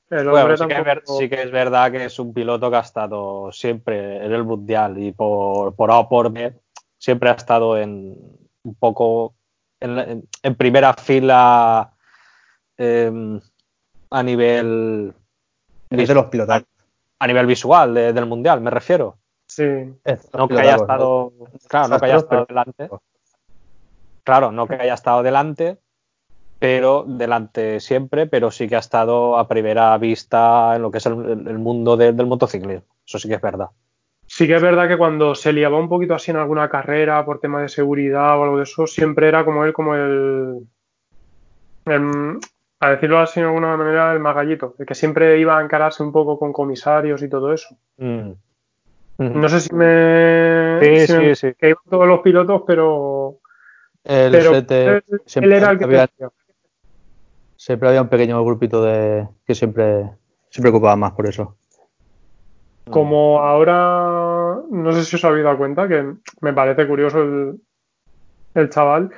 El Bueno, sí que, ver- sí que es verdad que es un piloto que ha estado siempre en el mundial y por, por A o por B siempre ha estado en un poco en, la- en- en primera fila em, a nivel Es de los pilotos. a nivel visual de- del mundial, me refiero. Sí, No que haya estado, claro, no que haya estado delante. Claro, no que haya estado delante, pero delante siempre, pero sí que ha estado a primera vista en lo que es el, el mundo de- del motociclismo. Eso sí que es verdad. Sí que es verdad que cuando se liaba un poquito así en alguna carrera por tema de seguridad o algo de eso, siempre era como él, como el, el- a decirlo así de alguna manera, el magallito, el que siempre iba a encararse un poco con comisarios y todo eso. Mm. No sé si me... Sí, si me- sí, sí. que iban todos los pilotos, pero, El pero sete- él, era el que había-. Siempre había un pequeño grupito de que siempre se preocupaba más por eso. Como ahora, no sé si os habéis dado cuenta, que me parece curioso el, el chaval,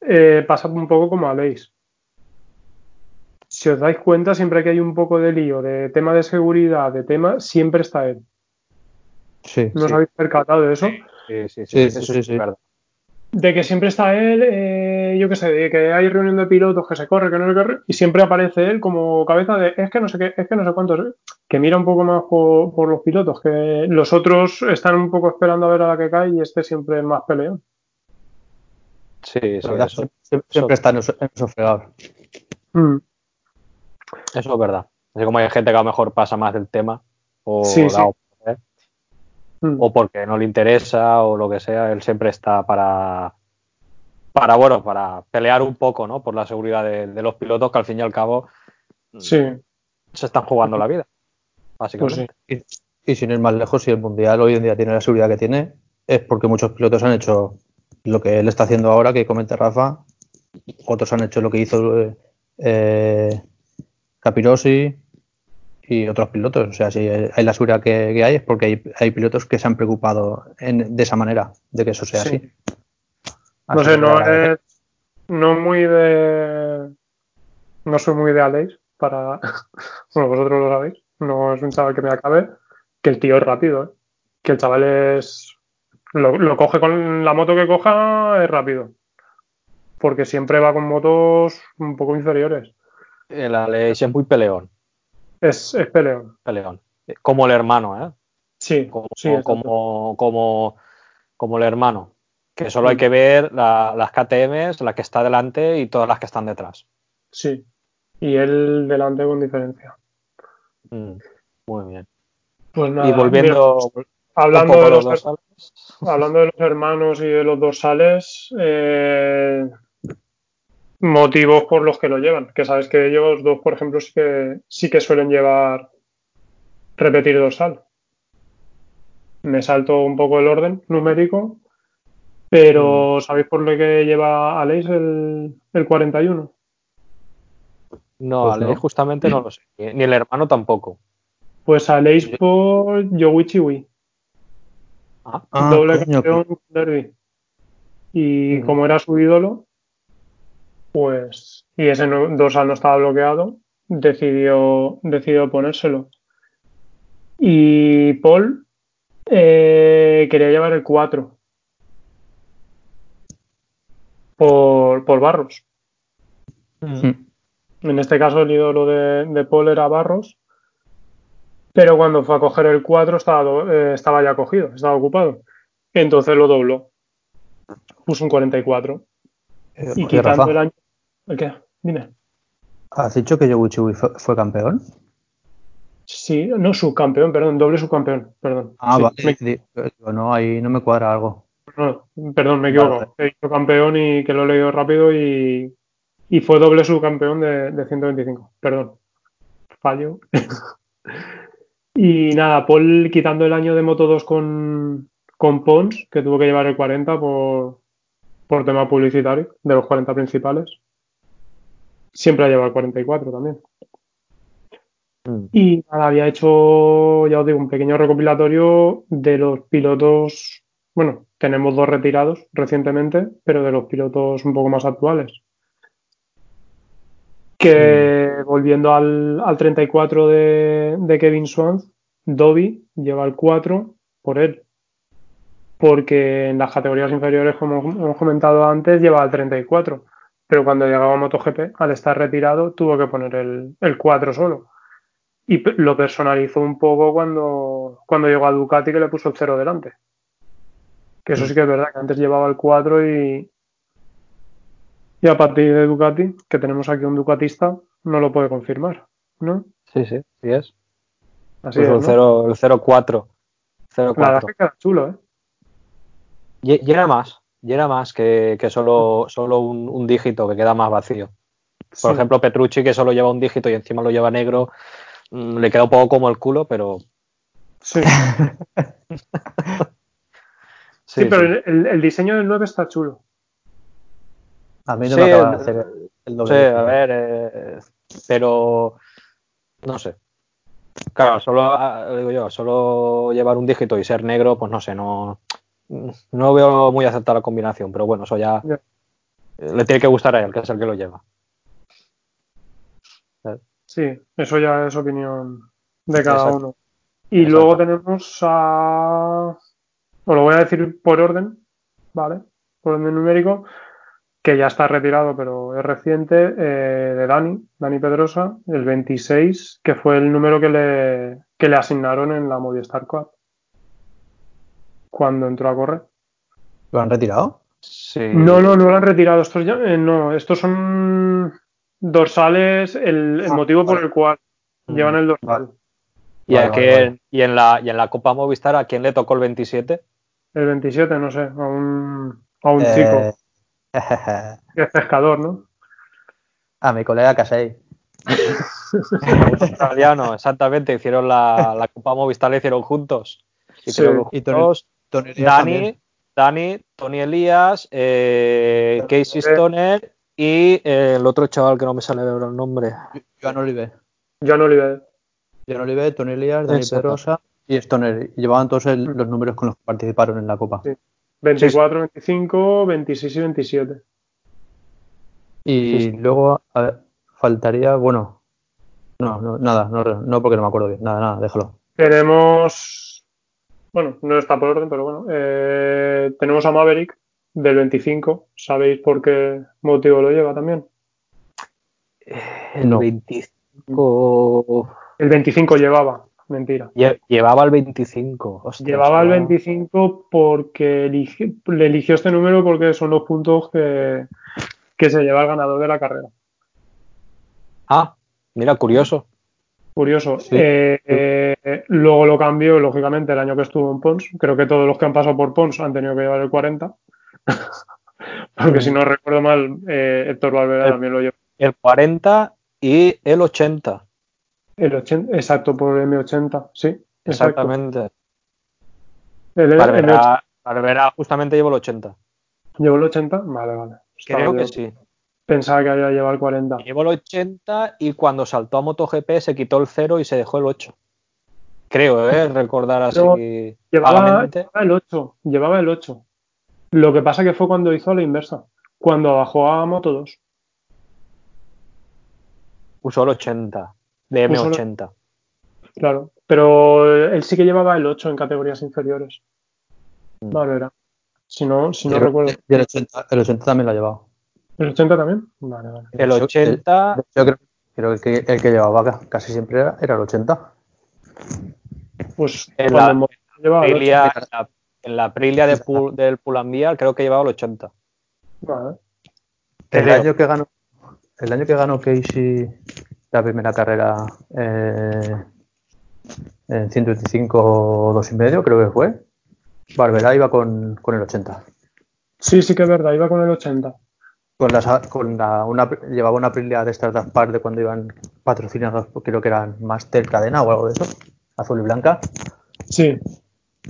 eh, pasa un poco como Aleix. Si os dais cuenta, siempre que hay un poco de lío, de tema de seguridad, de tema, siempre está él. Sí. ¿No os habéis percatado de eso? Sí, sí, sí, Sí, eso sí, sí, sí, es verdad. De que siempre está él, eh, yo qué sé, de que hay reunión de pilotos, que se corre, que no se corre, y siempre aparece él como cabeza de, es que no sé qué, es que no sé cuántos, que mira un poco más por, por los pilotos, que los otros están un poco esperando a ver a la que cae y este siempre es más peleón. Sí, verdad, eso, siempre, siempre está en. Mm. eso es verdad. Así como hay gente que a lo mejor pasa más del tema o, Sí, da sí. Mm. o porque no le interesa o lo que sea, él siempre está para para bueno, para pelear un poco, ¿no? Por la seguridad de, de los pilotos que al fin y al cabo Sí, se están jugando la vida, pues sí. básicamente. Y, y sin ir más lejos, si el Mundial hoy en día tiene la seguridad que tiene, es porque muchos pilotos han hecho lo que él está haciendo ahora, que comenta Rafa. Otros han hecho lo que hizo eh, eh, Capirossi y otros pilotos. O sea, si hay la seguridad que, que hay es porque hay, hay pilotos que se han preocupado en- de esa manera, de que eso sea Sí. así. No Así sé, no es no muy de no soy muy de Aleix para [laughs] bueno, vosotros lo sabéis, no es un chaval que me acabe, que el tío es rápido, ¿eh? que el chaval es lo, lo coge con la moto que coja es rápido. Porque siempre va con motos un poco inferiores. El Aleix es muy peleón, Es, es peleón. peleón. Como el hermano, ¿eh? Sí, Como, sí, como, como, como el hermano. Que solo hay que ver la- las KTMs, la que está delante y todas las que están detrás. sí. Y él delante con diferencia. Mm, Muy bien. Pues nada, y volviendo mira, hablando de los Hablando de los hermanos y de los dorsales, eh, motivos por los que lo llevan. Que sabes que ellos dos, por ejemplo, sí que, sí que suelen llevar repetir dorsal. Me salto un poco el orden numérico, pero ¿sabéis por lo que lleva Aleix el, el 41? No, Pues Aleix no. justamente no lo sé. Ni el hermano tampoco. Pues Aleix por Yowichiwi, Ah, Ah, doble coño, campeón derby. Y como era su ídolo, pues, y ese no- dorsal no estaba bloqueado, decidió, decidió ponérselo. Y Paul eh, quería llevar el 4 por, por Barros. Mm. En este caso el ídolo de, de Paul era Barros, pero cuando fue a coger el 4 estaba, eh, estaba ya cogido, estaba ocupado. Entonces lo dobló. Puso un 44. Eh, Y quitando Rafa, el año. ¿El qué? Dime. ¿has dicho que Yoguchi fue, fue campeón? Sí, no, subcampeón, perdón, doble subcampeón, perdón. Ah, Sí, vale. me- Digo, digo, no, ahí no me cuadra algo. no, perdón, me equivoco. vale. He dicho campeón y que lo he leído rápido y, y fue doble subcampeón de, de 125. Perdón. Fallo. [laughs] y nada, Paul quitando el año de Moto 2 con, con Pons, que tuvo que llevar el 40 por, por tema publicitario, de los 40 principales. Siempre ha llevado el 44 también. mm. Y nada, había hecho, ya os digo, un pequeño recopilatorio de los pilotos. Bueno, tenemos dos retirados recientemente, pero de los pilotos un poco más actuales. Que volviendo al, al 34 de, de Kevin Swans, Dobby lleva el 4 por él. Porque en las categorías inferiores, como hemos comentado antes, lleva el 34. Pero cuando llegaba a MotoGP, al estar retirado, tuvo que poner el, el 4 solo. Y lo personalizó un poco cuando, cuando llegó a Ducati que le puso el 0 delante. Que eso sí que es verdad, que antes llevaba el 4 y, y a partir de Ducati, que tenemos aquí un Ducatista, no lo puede confirmar, ¿no? Sí, sí, sí es. Así Puso es, el ¿no? 0 el 04. La verdad 04. es que queda chulo, ¿eh? Era más, y era más que, que solo, solo un, un dígito que queda más vacío. Por Sí. ejemplo, Petrucci, que solo lleva un dígito y encima lo lleva negro, mm, le queda un poco como el culo, pero Sí, [laughs] sí, sí, pero sí. el- El, diseño del 9 está chulo. A mí no Sí, me acaba de el- hacer el Sí, doble. a ver, eh, pero no sé. Claro, solo ah, digo yo, solo llevar un dígito y ser negro, pues no sé, no, no veo muy aceptada la combinación, pero bueno, eso ya eh, le tiene que gustar a él, que es el que lo lleva. Sí, eso ya es opinión de cada Exacto. uno. Y Exacto. luego tenemos a. Os lo voy a decir por orden, ¿vale? Por orden numérico, que ya está retirado, pero es reciente, eh, de Dani, Dani Pedrosa, el 26, que fue el número que le, que le asignaron en la Movistar Cup cuando entró a correr. ¿Lo han retirado? Sí. No, no, no lo han retirado. Estos ya, eh, no, estos son dorsales, el, el Ah, motivo por el cual Mm, llevan el dorsal. vale. ¿Y, Vale, vale, quién- vale. y en la, y en la Copa Movistar, ¿a quién le tocó el 27? El 27, no sé, a un, a un Eh, [laughs] chico es pescador, ¿no? a mi colega Casey. [laughs] Un australiano, exactamente. Hicieron la, la Copa Movistar, la hicieron juntos. Hicieron Sí. Juntos Tony Elías Dani. Dani, Tony Elías, eh, Casey Oliver. Stoner y eh, el otro chaval que no me sale ahora el nombre. Joan Oliver. John Oliver. Joan Oliver, Tony Elías, Dani Exacto. Pedrosa y Stoner. Y llevaban todos el- los números con los que participaron en la Copa. Sí. 24, 25, 26 y 27. Y Sí, sí. luego a ver, faltaría, bueno, no, no, nada, no, no porque no me acuerdo bien, nada, nada, déjalo. Tenemos, bueno, no está por orden, pero bueno, eh, tenemos a Maverick del 25. ¿Sabéis por qué motivo lo lleva también? El No. 25. El 25 llevaba, mentira. Lle- Llevaba el 25. ostras, Llevaba el no. 25 porque eligió- le eligió este número porque son los puntos que, que se lleva el ganador de la carrera. Ah, mira, curioso. Curioso. Sí. Eh, eh, luego lo cambió, lógicamente, el año que estuvo en Pons. Creo que todos los que han pasado por Pons han tenido que llevar el 40. [laughs] Porque si no recuerdo mal, eh, Héctor Valverde El- también lo lleva. El 40 y el 80. El 80, exacto, por M80, sí. Exactamente. El, el Barbera, Barbera justamente llevó el 80. ¿Llevó el 80? Vale, vale. Creo que sí. Pensaba que había llevado el 40. Llevó el 80 y cuando saltó a MotoGP se quitó el 0 y se dejó el 8. Creo, ¿eh? [laughs] Recordar así. Llevaba, llevaba el 8. Llevaba el 8. Lo que pasa que fue cuando hizo la inversa. Cuando bajó a Moto 2. Usó el 80. De Usó el- M80. Claro. Pero él sí que llevaba el 8 en categorías inferiores. Mm. Vale, era. Si no, si no el- recuerdo. y el 80, el 80 también lo ha llevado. ¿El 80 también? Vale, vale. El Yo- 80. Yo creo, creo que el que llevaba ca- casi siempre era, era el 80. Pues En la- en 8. Aprilia- en la, en la Aprilia de Pul- del Pull&Bear creo que llevaba el 80. Vale. El año que ganó, el año que ganó Casey la primera carrera eh, en 125 o dos y medio, creo que fue. Barbera iba con, con el 80. Sí, sí que es verdad. Iba con el 80. Con las, con la, una, llevaba una Aprilia de estas de par de cuando iban patrocinados, creo que eran Master Cadena o algo de eso, azul y blanca. Sí.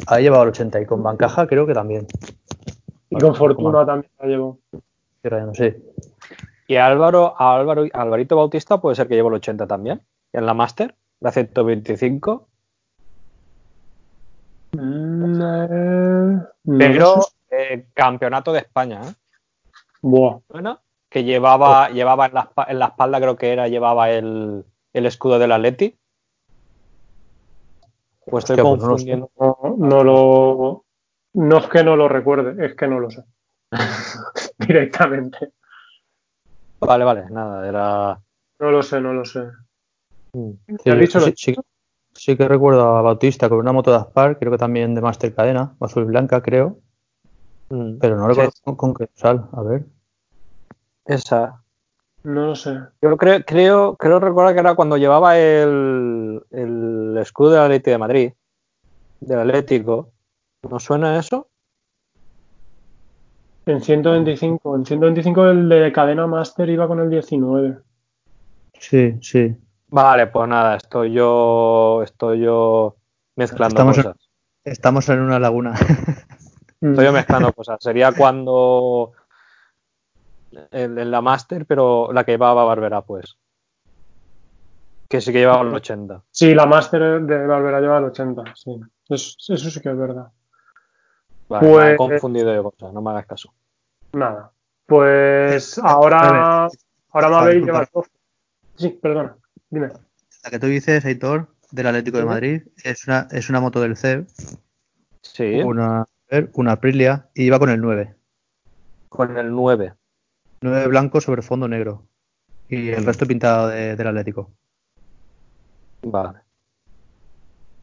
Ahí llevaba el 80 y con Bancaja creo que también. Y con Fortuna también la llevó. No sé. Y Álvaro, Álvaro, Alvarito Bautista puede ser que lleve el 80 también. En la Master, la 125. Mm, eh, no Pero sé. eh, campeonato de España, ¿eh? Buah. Bueno, que llevaba, llevaba en, la, en la espalda, creo que era, llevaba el, el escudo del Atleti. Pues estoy Hostia, pues no lo sé. confundiendo. No, no lo. No es que no lo recuerde, es que no lo sé. [laughs] Directamente. Vale, vale, nada, era. No lo sé, no lo sé. Mm. ¿Te has dicho sí, lo- sí- sí que recuerdo a Bautista con una moto de Aspar, creo que también de Master Cadena, azul y blanca, creo, Mm. pero no recuerdo con, con qué sal. A ver. Esa. No lo sé. Yo creo, creo, creo recordar que era cuando llevaba el, el escudo del Atlético de Madrid, del Atlético. ¿No suena eso? En 125. En 125 el de cadena Master iba con el 19. Sí, sí. Vale, pues nada, estoy yo, estoy yo mezclando Estamos en- cosas. Estamos en una laguna. Estoy yo mezclando cosas. Sería cuando el- en la Master, pero la que llevaba Barbera, pues. Que sí que llevaba el 80. Sí, la Master de Valvera lleva el 80. Sí. Eso, eso sí que es verdad. Vale, Pues- me he confundido de cosas, no me hagas caso. Nada. Pues ahora, ahora Maverick lleva el 12. Sí, perdona. Dime. La que tú dices, Aitor, del Atlético de. Madrid, es una, es una moto del CEB, Sí, una, una Aprilia, y iba con el 9. con el 9. 9 blanco sobre fondo negro. Y el resto pintado de- del Atlético. Vale.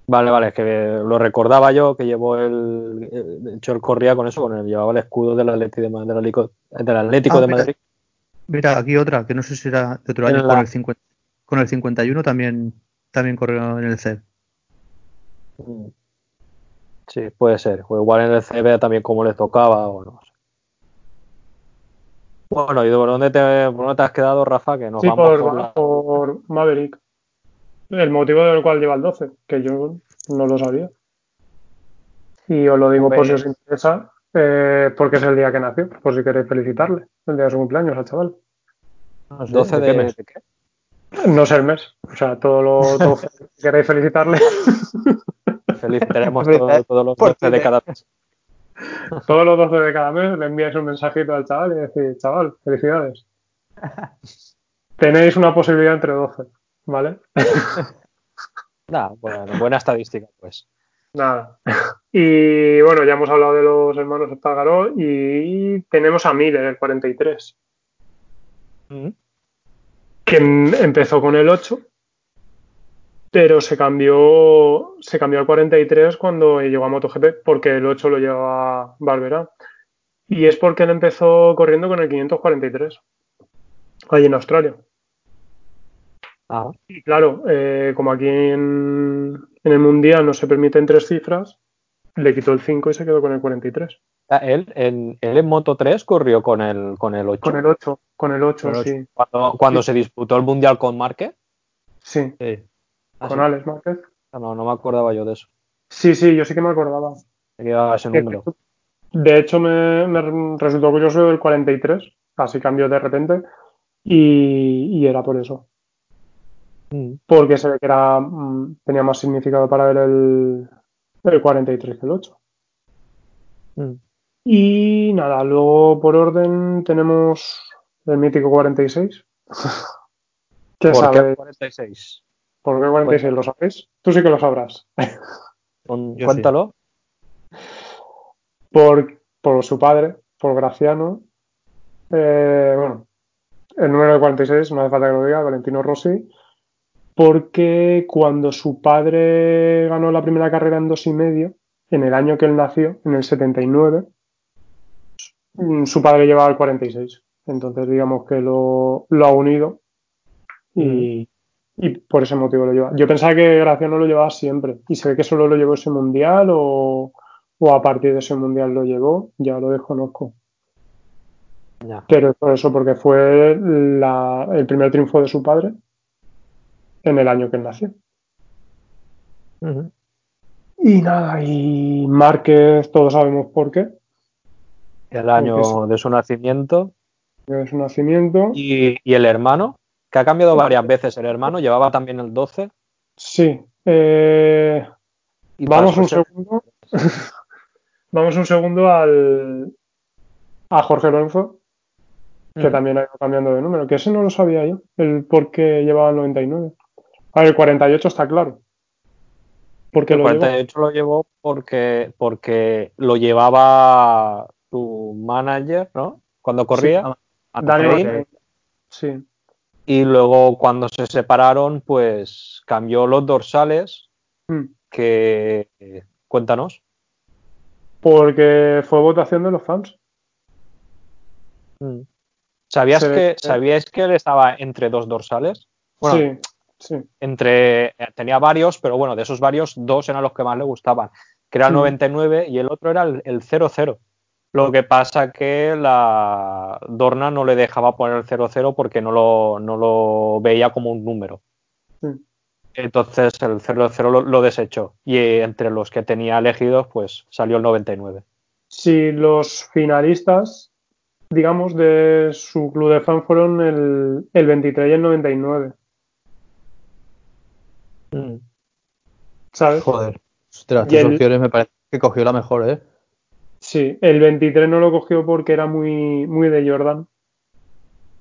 Vale, vale, es que lo recordaba yo que llevó el. De hecho, él corría con eso, con el, llevaba el escudo del Atlético de, Ma- del Atlético, Ah, de. Madrid. Mira, aquí otra, que no sé si era de otro año, con, el 50, con el 51 también, también corrió en el CEB. Mm. Sí, puede ser. O igual en el CB también como les tocaba o no sé. Bueno, ¿y por dónde te, por dónde te has quedado, Rafa? Que nos Sí, vamos por, por la- por Maverick. El motivo del cual lleva el 12, que yo no lo sabía. Y os lo digo por si os interesa, eh, porque es el día que nació, por si queréis felicitarle, el día de su cumpleaños al chaval. No sé, 12 ¿de de, qué mes? ¿de qué? No sé el mes, o sea, todo lo todo, [laughs] queréis felicitarle, Feliz tenemos Hombre, todo- todos los 12 de cada mes. [laughs] todos los 12 de cada mes le enviáis un mensajito al chaval y decís, chaval, felicidades. [laughs] Tenéis una posibilidad entre 12, ¿vale? [laughs] Nada, bueno, buena estadística, pues. Nada. Y bueno, ya hemos hablado de los hermanos Espargaró y tenemos a Miller, el 43, que em- empezó con el 8, pero se cambió, se cambió al 43 cuando llegó a MotoGP, porque el 8 lo llevaba Barbera. Y es porque él empezó corriendo con el 543, allí en Australia. Ah, Y claro, eh, como aquí en, en el Mundial no se permiten tres cifras, le quitó el 5 y se quedó con el 43. Ah, él, en, él en Moto 3 corrió con el, con el 8. Con el 8, con el 8, Con el sí. Cuando, cuando se disputó el Mundial con Márquez. Sí, Sí. Ah, con. Alex Márquez. Ah, No, no me acordaba yo de eso. Sí, sí, yo sí que me acordaba. De que llevaba ese número. De hecho, me, me resultó curioso el 43, así cambió de repente, y, y era por eso. Mm. Porque se ve que era, mm, tenía más significado para él el, el 43 que el 8. Mm. Y nada, luego por orden tenemos el mítico 46. [laughs] ¿Qué ¿Por qué sabe? 46? ¿Por qué 46? ¿Lo sabéis? Tú sí que lo sabrás. [laughs] Cuéntalo. Por, por su padre, por Graciano. Eh, bueno, el número de 46, no hace falta que lo diga, Valentino Rossi. Porque cuando su padre ganó la primera carrera en dos y medio, en el año que él nació, en el 79, mm, su padre llevaba el 46. Entonces, digamos que lo, lo ha unido y, y por ese motivo lo lleva. Yo pensaba que Graciano lo llevaba siempre y se ve que solo lo llevó ese mundial o, o a partir de ese mundial lo llevó, ya lo desconozco. Ya. Pero es por eso, porque fue la- el primer triunfo de su padre en el año que él nació. Y nada, y Márquez, todos sabemos por qué. El año de su nacimiento. Es su nacimiento. Y, y el hermano, que ha cambiado varias veces el hermano, llevaba también el 12. Sí. eh, Y vamos un segundo. [laughs] vamos un segundo al a Jorge Lorenzo, que Mm. también ha ido cambiando de número, que ese no lo sabía yo, el por qué llevaba el 99. A ver, el 48 está claro. Porque El lo llevó. 48 lo llevó porque, porque lo llevaba tu manager, ¿no? Cuando corría. Daniel. Sí. Y luego cuando se separaron, pues cambió los dorsales, Mm. que cuéntanos. Porque fue votación de los fans. Mm. ¿Sabías Se que, que- ¿Sabíais que él estaba entre dos dorsales? Bueno, sí, sí. entre eh, tenía varios, pero bueno, de esos varios, dos eran los que más le gustaban, que era el Mm. 99 y el otro era el, el 00. Lo que pasa que la Dorna no le dejaba poner el 00 porque no lo, no lo veía como un número. Mm. Entonces el 00 lo, lo desechó y eh, entre los que tenía elegidos pues salió el 99. Si los finalistas, digamos, de su club de fan fueron el, el 23 y el 99, Mm. ¿sabes? Joder. Tres el- opciones me parece que cogió la mejor, ¿eh? Sí, el 23 no lo cogió porque era muy, muy de Jordan,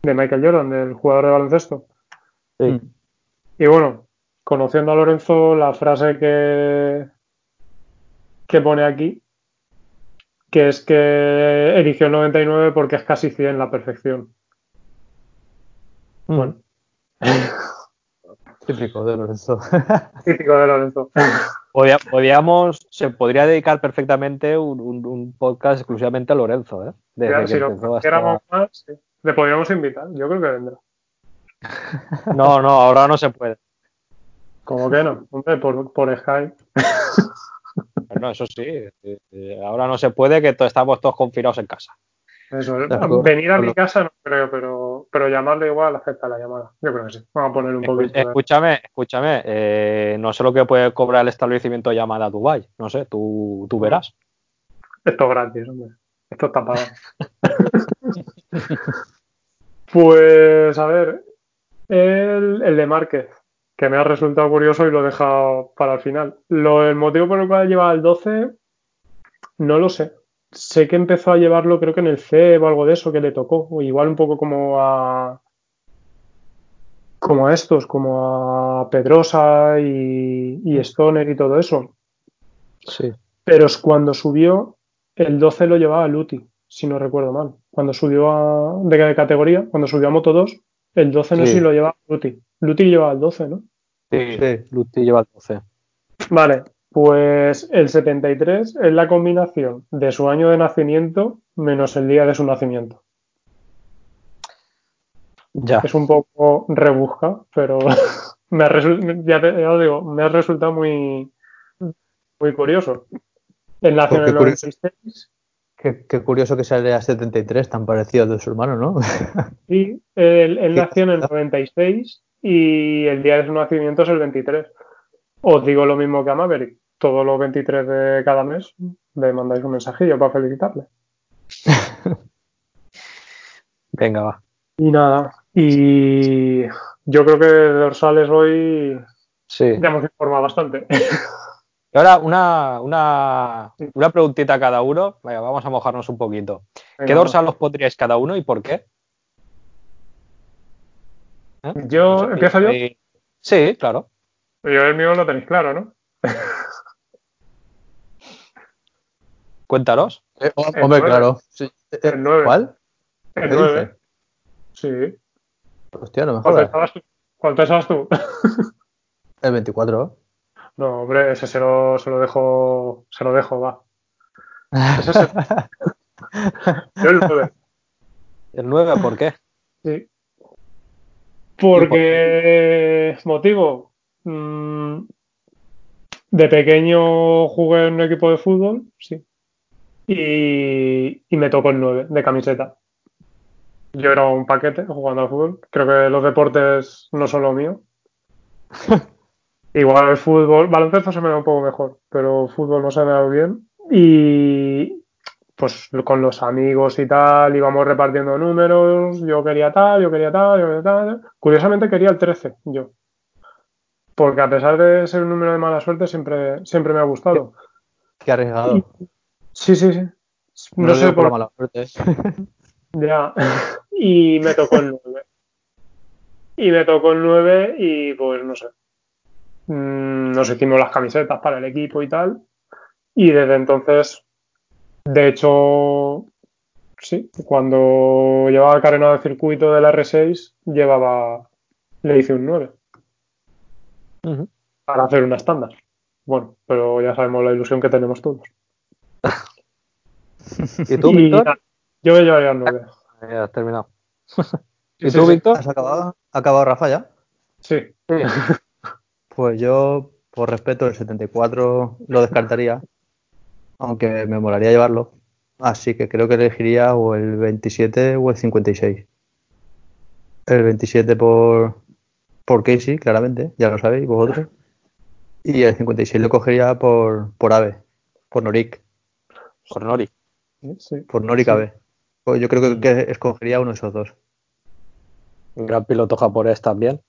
de Michael Jordan, del jugador de baloncesto. Sí. Mm. Y bueno, conociendo a Lorenzo, la frase que, que pone aquí, que es que eligió el 99 porque es casi 100 la perfección. Bueno, [laughs] Típico de Lorenzo. típico de Lorenzo. [laughs] Podíamos, se podría dedicar perfectamente un, un- un podcast exclusivamente a Lorenzo, ¿eh? Que si lo hasta- quisiéramos más, sí. le podríamos invitar. Yo creo que vendrá. [laughs] No, no, ahora no se puede. Como que no, hombre, por, por Skype. No, eso sí. eh, eh, ahora no se puede que to- estamos todos confinados en casa. Eso, venir a mi casa no creo, pero, pero llamarle igual acepta la llamada. Yo creo que sí. Vamos a poner un poquito. de- Escúchame, escúchame. eh, no sé lo que puede cobrar el establecimiento de llamada a Dubai. No sé, tú, tú verás. Esto es gratis, hombre. Esto está pagado. [laughs] pues, a ver, el, el de Márquez, que me ha resultado curioso y lo he dejado para el final. Lo, el motivo por el cual lleva el 12, no lo sé. Sé que empezó a llevarlo, creo que en el CEB o algo de eso que le tocó. O igual un poco como a. Como a estos, como a Pedrosa y, y Stoner y todo eso. Sí. Pero es cuando subió, el 12 lo llevaba Luti, si no recuerdo mal. Cuando subió a, de categoría, cuando subió a Moto 2, el 12 no sé Sí. si lo llevaba Luti. Luti llevaba el 12, ¿no? Sí, Sí. Luti lleva el 12. Vale, pues el 73 es la combinación de su año de nacimiento menos el día de su nacimiento. Ya. Es un poco rebusca, pero [laughs] me ha ya, te- ya os digo, me ha resultado muy, muy curioso. Él nació en el qué curioso. 96 Qué, qué curioso que sale a 73 tan parecido al de su hermano, ¿no? [laughs] Sí, él, él nació en el casualidad. 96 y el día de su nacimiento es el 23. Os digo lo mismo que a Maverick. Todos los 23 de cada mes le mandáis un mensajillo para felicitarle. [laughs] Venga, va. Y nada, y yo creo que de dorsales hoy Sí. ya hemos informado bastante. Y ahora una, una, una preguntita a cada uno. Venga, vamos a mojarnos un poquito. ¿Qué dorsal os pondríais cada uno y por qué? ¿Eh? Yo, ¿empiezo yo? ahí- Sí, claro. Yo el mío lo tenéis claro, ¿no? Cuéntanos. Eh, oh, hombre, claro. Sí. Eh, El nueve. ¿Cuál? El ¿Qué 9. dices? Sí. Hostia, no me ¿Cuál jodas. pensabas tú? ¿Cuál pensabas tú? [laughs] El 24. No, hombre, ese se lo, se lo dejo, se lo dejo, va. Ese es el, [laughs] yo el 9. El 9, ¿por qué? Sí. Porque, motivo, mm, de pequeño jugué en un equipo de fútbol, sí. Y, y me tocó el 9 de camiseta. Yo era un paquete jugando al fútbol. Creo que los deportes no son lo mío. [laughs] Igual el fútbol, baloncesto se me da un poco mejor, pero fútbol no se me da bien. Y pues con los amigos y tal, íbamos repartiendo números, yo quería tal, yo quería tal, yo quería tal. Curiosamente quería el 13, yo. Porque a pesar de ser un número de mala suerte, siempre, siempre me ha gustado. Qué arriesgado. Sí, sí, sí. No, sé por la mala suerte. [laughs] Ya. [laughs] Y me tocó el 9. Y me tocó el 9 y pues no sé. Mm, Nos hicimos las camisetas para el equipo y tal. Y desde entonces, de hecho, sí, cuando llevaba el carenado de circuito del R6, llevaba, le hice un 9 Ujú. para hacer una estándar. Bueno, pero ya sabemos la ilusión que tenemos todos. [laughs] ¿Y tú, Víctor? yo me llevaría el 9. Ya has terminado. [laughs] Sí, ¿Y sí, tú, sí. Víctor? ¿Has acabado? ¿Ha acabado Rafa ya? Sí, [laughs] Pues yo, por respeto, el 74 lo descartaría, aunque me molaría llevarlo. Así que creo que elegiría o el 27 o el 56. El 27 por, por Casey, claramente, ya lo sabéis vosotros. Y el 56 lo cogería por, por Ave, por Norik, Por Nori. sí. por Norik Ave. Pues yo creo que, que escogería uno de esos dos. Un gran piloto japonés también.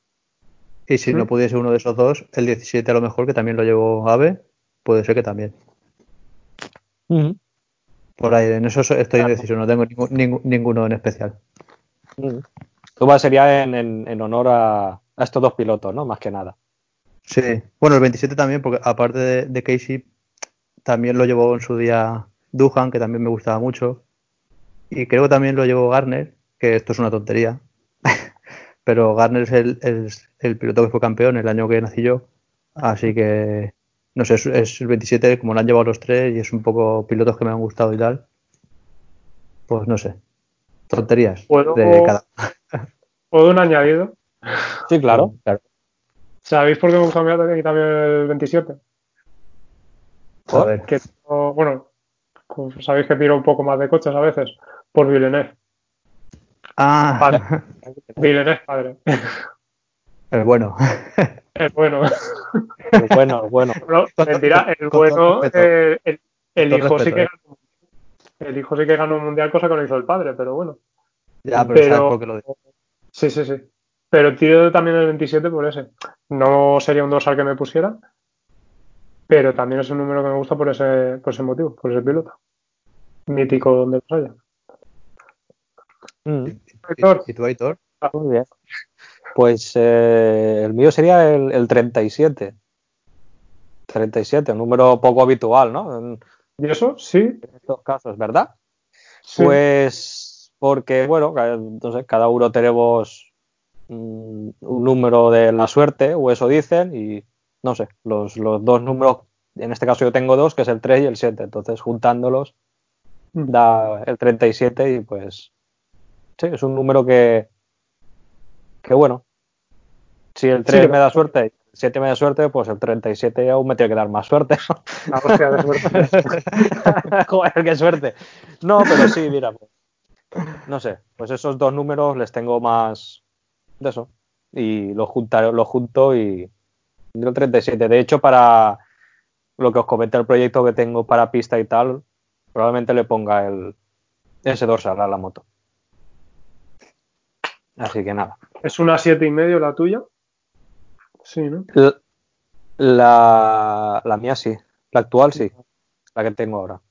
Y si no ¿Mm? pudiese uno de esos dos, el 17 a lo mejor, que también lo llevo Ave, puede ser que también. Ujú. Por ahí, en eso estoy indeciso, no tengo ninguno en especial. Tu va sería en, en- en honor a, a estos dos pilotos, ¿no? Más que nada. Sí, bueno, el 27 también, porque aparte de, de Casey, también lo llevó en su día Duhan, que también me gustaba mucho. Y creo que también lo llevó Garner, que esto es una tontería. [laughs] Pero Garner es el, es el piloto que fue campeón el año que nací yo. Así que, no sé, es, es el 27, como lo han llevado los tres y es un poco pilotos que me han gustado y tal. Pues no sé, tonterías ¿Puedo- de cada. [laughs] ¿Puedo un añadido? Sí, claro. claro. ¿Sabéis por qué hemos cambiado aquí también el 27? A ver. Que, no- bueno, como sabéis que tiro un poco más de coches a veces, por Villeneuve. Ah, Padre. [laughs] Villeneuve, padre. el bueno. [laughs] Es bueno. El bueno, el bueno. No, mentira, el bueno, respeto. eh, el, el Con todo hijo sí que eh. ganó. El hijo sí que ganó un mundial, cosa que no hizo el padre, pero bueno. Ya, pero, Pero- ¿sabes por qué lo digo? Sí, sí, sí. Pero tiro también el 27 por ese. No sería un dorsal que me pusiera, pero también es un número que me gusta por ese, por ese motivo, por ese piloto. Mítico donde los haya. Mm, Héctor, ¿Y, y tú, Aitor? Muy bien. Pues eh, el mío sería el, el 37. 37, un número poco habitual, ¿no? En, ¿y eso? Sí. en estos casos, ¿verdad? sí. Pues porque, bueno, sé, cada uno tenemos mm, un número de la suerte, o eso dicen, y no sé, los, los dos números, en este caso yo tengo dos, que es el 3 y el 7, entonces juntándolos Mm. da el 37 y pues sí, es un número que, que bueno, si el 3 que- me da suerte y el 7 me da suerte, pues el 37 aún me tiene que dar más suerte. La hostia de suerte. [laughs] Joder, qué suerte. No, pero sí, mira, pues, no sé, pues esos dos números les tengo más de eso. Y los juntaré, los junto y y el 37. De hecho, para lo que os comenté el proyecto que tengo para pista y tal, probablemente le ponga el ese dorsal a la moto. Así que nada. Es una siete y medio la tuya. Sí, ¿no? La, la mía sí, la actual sí, la que tengo ahora.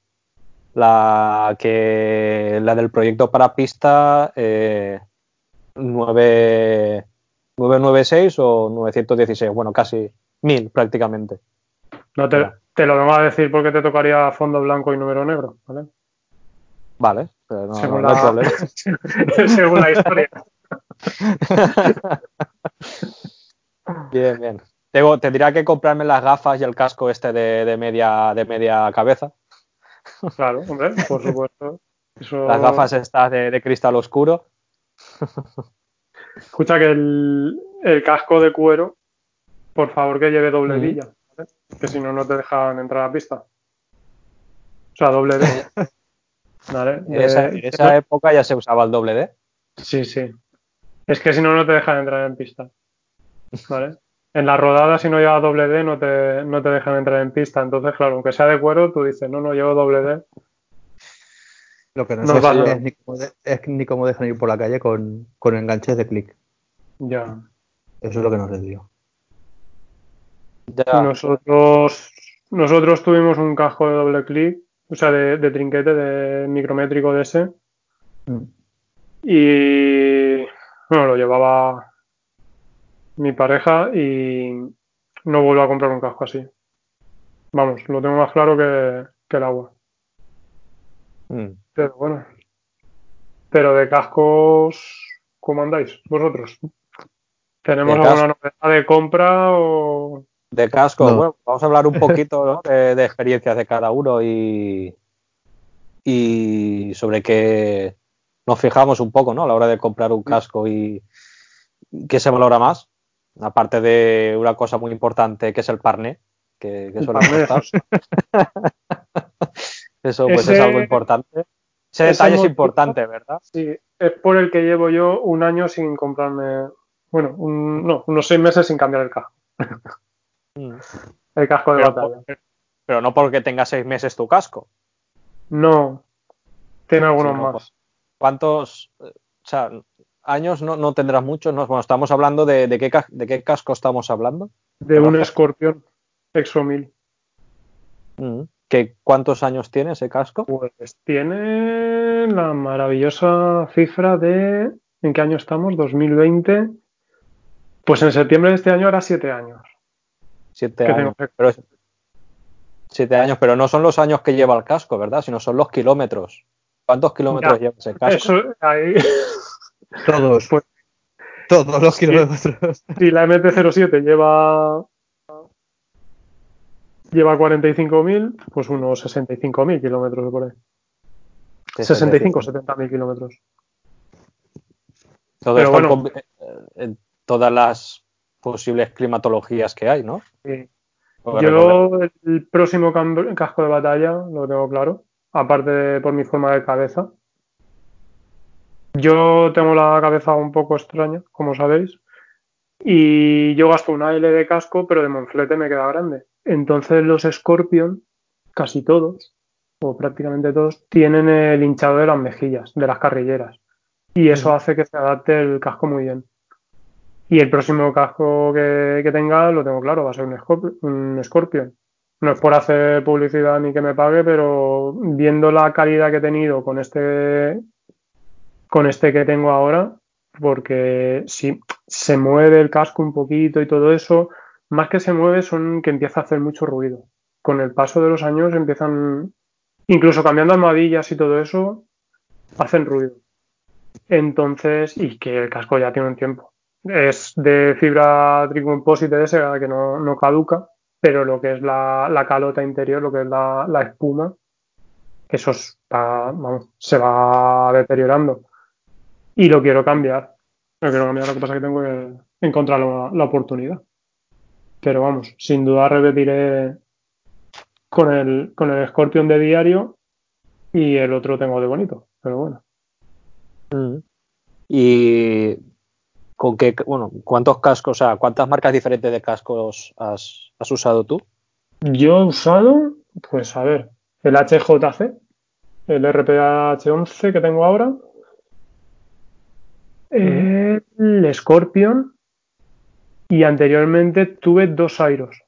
La que la del proyecto para pista eh, 9, 996 o 916, bueno, casi 1000 prácticamente. No te, lo vengo a decir porque te tocaría fondo blanco y número negro, ¿vale? Vale, pero no, Según no- no hay la- problema. [laughs] Según la historia. [laughs] Bien, bien. Tengo, tendría que comprarme las gafas y el casco este de, de media, de media cabeza. Claro, hombre, por supuesto. Eso- [laughs] Las gafas estas de, de cristal oscuro. Escucha que el, el casco de cuero, por favor que lleve doble Mm. villa, ¿vale? que si no, no te dejan entrar a la pista. O sea, doble D. [laughs] ¿Vale? En esa, Eh, en esa época ya se usaba el doble D. Sí, sí. Es que si no, no te dejan entrar en pista. ¿Vale? En la rodada, si no llevas doble D, no te, no te dejan entrar en pista. Entonces, claro, aunque sea de cuero, tú dices, no, no llevo doble D. Lo que no, No sé pasa. es, ni cómo de- es ni cómo dejan ir por la calle con, con enganches de clic. Ya. Eso es lo que no sé, tío. Ya. Nosotros, nosotros tuvimos un casco de doble clic, o sea, de, de trinquete, de micrométrico de ese. Mm. Y bueno, lo llevaba mi pareja y no vuelvo a comprar un casco así. Vamos, lo tengo más claro que, que el agua. Mm. Pero bueno, Pero de cascos, ¿cómo andáis vosotros? ¿Tenemos alguna novedad de compra o...? De casco, No. bueno, vamos a hablar un [laughs] poquito ¿no? de, de experiencias de cada uno y, y sobre qué nos fijamos un poco ¿no? a la hora de comprar un casco y qué se valora más, aparte de una cosa muy importante que es el parné, que, que El suele costar. [laughs] Eso pues Ese- es algo importante. Ese detalle es importante, ¿verdad? Sí, es por el que llevo yo un año sin comprarme... Bueno, un- no, unos seis meses sin cambiar el casco. Mm. El casco de Pero, batalla. pero no porque tenga seis meses tu casco. No, tiene algunos más. ¿Cuántos eh, o sea, años no, no tendrás muchos? ¿no? Bueno, estamos hablando de, de qué, de qué casco estamos hablando. De un. Scorpion Exo 1000. Mm. ¿Qué, ¿Cuántos años tiene ese casco? Pues tiene la maravillosa cifra de. ¿En qué año estamos? 2020. Pues en septiembre de este año era siete años. Siete que años. tengo. Pero, es- siete años, pero no son los años que lleva el casco, ¿verdad? Sino son los kilómetros. ¿Cuántos kilómetros Ya, lleva ese casco? Eso, ahí. Todos. [laughs] Pues- Todos los Sí. kilómetros. Si la MT-07 lleva. Lleva 45.000, pues unos 65.000 kilómetros por ahí. Sí, 65 o 70.000 kilómetros. Todo pero esto bueno. eh, en todas las posibles climatologías que hay, ¿no? Sí. Yo el próximo casco de batalla lo tengo claro, aparte de por mi forma de cabeza. Yo tengo la cabeza un poco extraña, como sabéis, y yo gasto una L de casco, pero de monflete me queda grande. Entonces los Scorpion, casi todos, o prácticamente todos, tienen el hinchado de las mejillas, de las carrilleras, y eso Ujú. hace que se adapte el casco muy bien. Y el próximo casco que, que tenga, lo tengo claro, va a ser un, Scorp- un Scorpion. No es por hacer publicidad ni que me pague, pero viendo la calidad que he tenido con este, con este que tengo ahora, porque si se mueve el casco un poquito y todo eso, más que se mueve son que empieza a hacer mucho ruido. Con el paso de los años empiezan, incluso cambiando almohadillas y todo eso, hacen ruido. Entonces, y que el casco ya tiene un tiempo. Es de fibra tricomposite esa que no, no caduca, pero lo que es la, la calota interior, lo que es la, la espuma, eso es pa- vamos, se va deteriorando. Y lo quiero cambiar. Lo quiero cambiar, lo que pasa es que tengo que encontrar la, la oportunidad. Pero vamos, sin duda repetiré con el, con el Scorpion de diario y el otro tengo de bonito. Pero bueno. Mm. Y con qué, bueno, ¿cuántos cascos, o sea, cuántas marcas diferentes de cascos has, has usado tú? Yo he usado, pues a ver, el HJC, el RPH11 que tengo ahora, el Scorpion y anteriormente tuve dos Airos.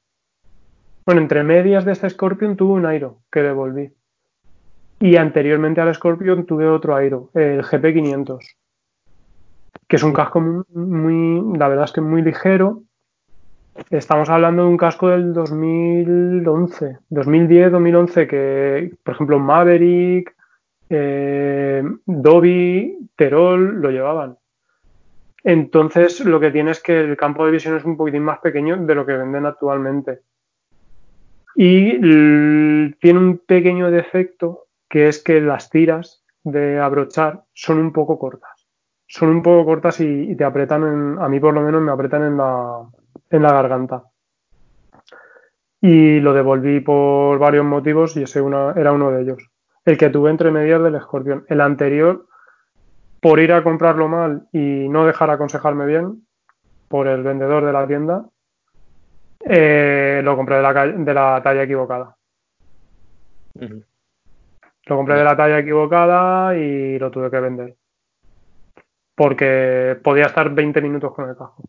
Bueno, entre medias de este Scorpion tuve un Airo que devolví. Y anteriormente al Scorpion tuve otro Airo, el GP500, que es un casco muy, muy- la verdad es que muy ligero, Estamos hablando de un casco del 2011, 2010, 2011, que, por ejemplo, Maverick, eh, Dobby, Terol lo llevaban. Entonces, lo que tiene es que el campo de visión es un poquitín más pequeño de lo que venden actualmente. Y tiene un pequeño defecto, que es que las tiras de abrochar son un poco cortas. Son un poco cortas y, te apretan, en, a mí por lo menos me apretan en la, en la garganta. Y lo devolví por varios motivos y ese era uno de ellos. El que tuve entre medias del escorpión. El anterior, por ir a comprarlo mal y no dejar aconsejarme bien por el vendedor de la tienda, eh, lo compré de la, ca- de la talla equivocada. Lo compré de la talla equivocada y lo tuve que vender. Porque podía estar 20 minutos con el casco.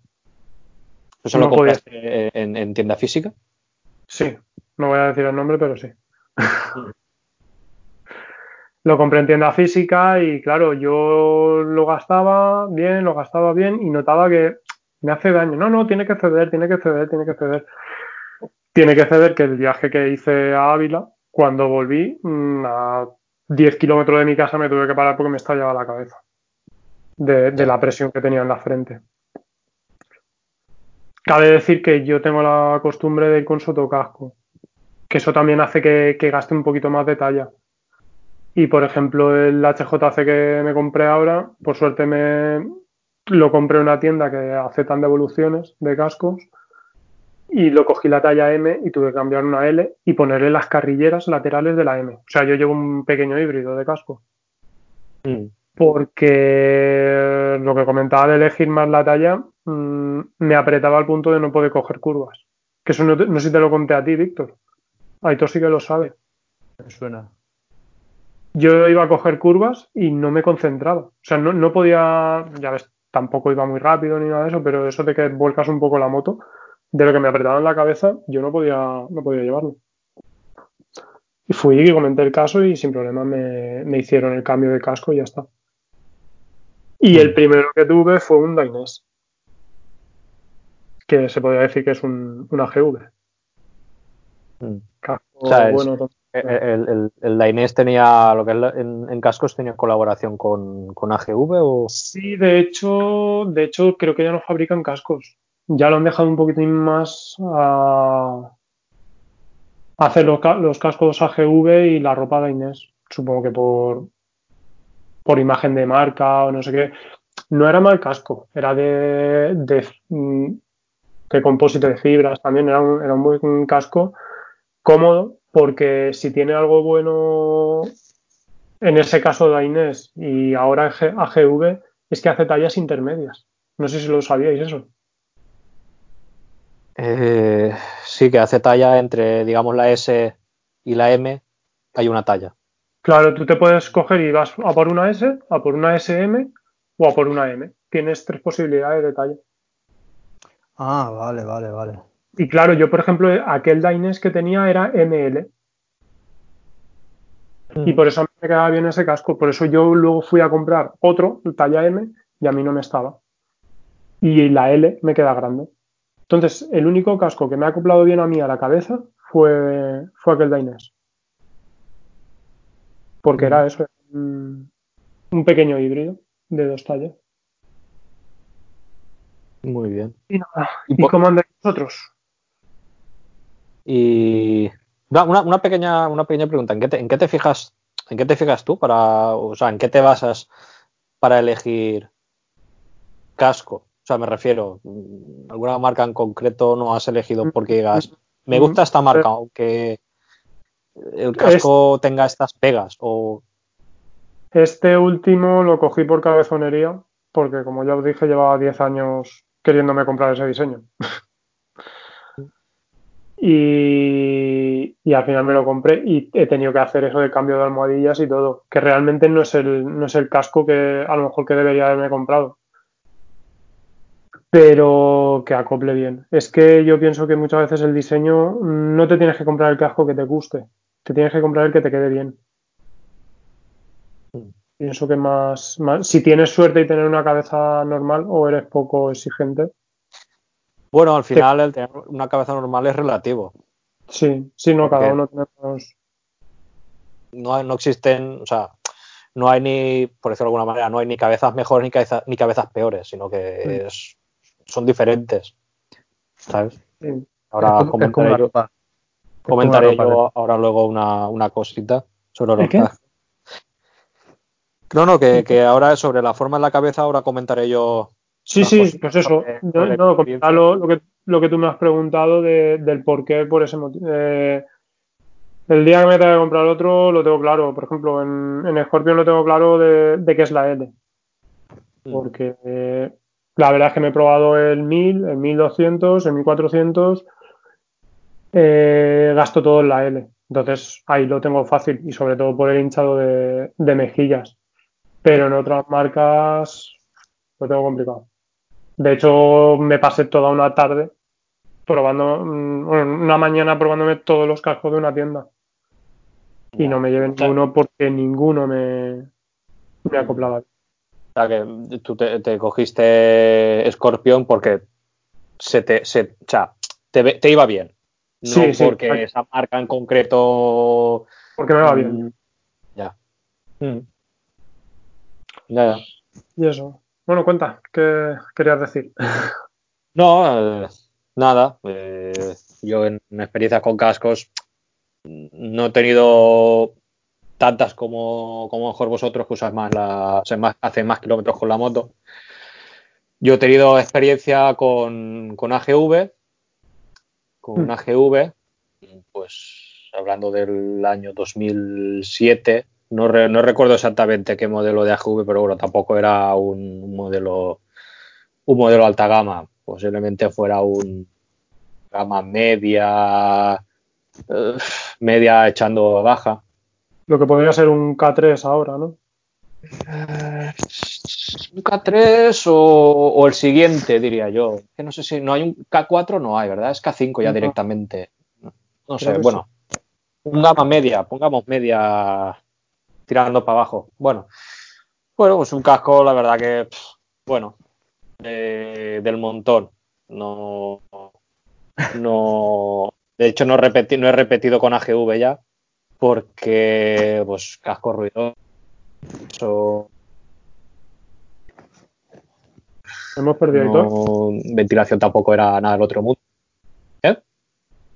¿Eso No lo podía. en, en tienda física? Sí, no voy a decir el nombre, pero sí. Lo compré en tienda física y claro, yo lo gastaba bien, lo gastaba bien y notaba que me hace daño. No, no, tiene que ceder, tiene que ceder, tiene que ceder. Tiene que ceder que el viaje que hice a Ávila, cuando volví, mm, a 10 kilómetros de mi casa me tuve que parar porque me estallaba la cabeza. de, la presión que tenía en la frente. Cabe decir que yo tengo la costumbre de ir con sotocasco, que eso también hace que gaste un poquito más de talla. Y por ejemplo, el HJC que me compré ahora, por suerte me lo compré en una tienda que aceptan devoluciones de cascos y lo cogí la talla M y tuve que cambiar una L y ponerle las carrilleras laterales de la M. O sea, yo llevo un pequeño híbrido de casco. Mm. Porque lo que comentaba de elegir más la talla mmm, me apretaba al punto de no poder coger curvas. Que eso no, te, no sé si te lo conté a ti, Víctor. Aitor sí que lo sabe. Me suena. Yo iba a coger curvas y no me concentraba. O sea, no, no podía, ya ves, tampoco iba muy rápido ni nada de eso, pero eso de que vuelcas un poco la moto, de lo que me apretaba en la cabeza, yo no podía, no podía llevarlo. Y fui y comenté el caso y sin problema me, me hicieron el cambio de casco y ya está. Y el primero que tuve fue un Dainés, que se podría decir que es un, un AGV. Mm. Casco O sea, es- bueno, El, el, el, el Dainese tenía, lo que es la- en, cascos, tenía colaboración con, AGV o. Sí, de hecho, de hecho, creo que ya no fabrican cascos. Ya lo han dejado un poquitín más a hacer los, los cascos AGV y la ropa de Inés. Supongo que por, por imagen de marca o no sé qué. No era mal casco, era de, de, mm, de compósito de fibras también. Era un, era un buen casco cómodo porque si tiene algo bueno en ese caso de Inés y ahora G- AGV es que hace tallas intermedias. No sé si lo sabíais eso. Eh, sí, que hace talla entre, digamos, la S y la M, hay una talla. Claro, tú te puedes coger y vas a por una S, a por una SM o a por una M. Tienes tres posibilidades de talla. Ah, vale, vale, vale. Y claro, yo por ejemplo, aquel Dainés que tenía era ML y por eso a mí me quedaba bien ese casco. Por eso yo luego fui a comprar otro, talla M, y a mí no me estaba. Y la L me queda grande. Entonces, el único casco que me ha acoplado bien a mí a la cabeza fue, fue aquel Dainés. Porque era eso, un, un pequeño híbrido de dos tallas. Muy bien. Y nada. Y ¿Y por- cómo andáis vosotros? Y una, una- pequeña, una pequeña pregunta, ¿en qué, te, en qué te fijas, en qué te fijas tú para, o sea, en qué te basas para elegir casco? O sea, me refiero, ¿alguna marca en concreto no has elegido porque digas, me gusta esta marca, aunque el casco tenga estas pegas? O Este último lo cogí por cabezonería, porque como ya os dije, llevaba 10 años queriéndome comprar ese diseño. Y, y al final me lo compré y he tenido que hacer eso de cambio de almohadillas y todo, que realmente no es el, no es el casco que a lo mejor que debería haberme comprado. Pero que acople bien. Es que yo pienso que muchas veces el diseño no te tienes que comprar el casco que te guste, te tienes que comprar el que te quede bien. Pienso que más, más, si tienes suerte y tener una cabeza normal o eres poco exigente. Bueno, al final el tener una cabeza normal es relativo. Sí, sí, no, ¿Por cada uno tenemos. No, no existen, o sea, no hay ni, por decirlo de alguna manera, no hay ni cabezas mejores ni, cabeza- ni cabezas peores, sino que es- son diferentes. ¿Sabes? Sí. Ahora es es comentaré, yo, comentaré ropa yo ahora luego una, una cosita sobre ¿El los qué? No, no, que, que ahora sobre la forma en la cabeza ahora comentaré yo. Sí, sí, pues eso. Yo- no, lo, lo que, lo que tú me has preguntado de- del por qué, por ese motivo. Eh, el día que me tenga que comprar otro, lo tengo claro. Por ejemplo, en, en Scorpion lo tengo claro de, de qué es la L. Mm. Porque eh, la verdad es que me he probado el 1000, el 1200, el 1400. eh, gasto todo en la L. Entonces ahí lo tengo fácil y sobre todo por el hinchado de, de mejillas. Pero en otras marcas lo tengo complicado. De hecho, me pasé toda una tarde probando, mm, una mañana probándome todos los cascos de una tienda. Y no me sea, ninguno porque ninguno me, me acoplaba. O sea, que tú te, te cogiste Scorpion porque se te, se, o sea, te, iba bien. No Sí, porque esa marca en concreto. Porque me va bien. mm, Ya. Mm. Ya, ya. Y eso. Bueno, cuenta, ¿qué querías decir? [laughs] No, eh, nada. eh, yo en, en experiencias con cascos no he tenido tantas como, como mejor vosotros que usáis más la, o sea, más, más kilómetros con la moto. Yo he tenido experiencia con, con AGV, con Mm. AGV, pues hablando del año 2007, no, re- no recuerdo exactamente qué modelo de AGV, pero bueno, tampoco era un, un modelo un modelo alta gama, posiblemente fuera un gama media, eh, media echando baja. Lo que podría ser un K3 ahora, ¿no? Un K3 o, o el siguiente, diría yo. Que no sé si no hay un K4, no hay, ¿verdad? Es K5 ya No. directamente. No sé, bueno. Un gama media, pongamos media tirando para abajo. Bueno, bueno, pues un casco, la verdad que, pff, bueno, de- del montón. No, no, de hecho no, repetí, no he repetido con AGV ya, porque, pues, casco ruidoso, Hemos perdido no, ventilación tampoco era nada del otro mundo. ¿Eh?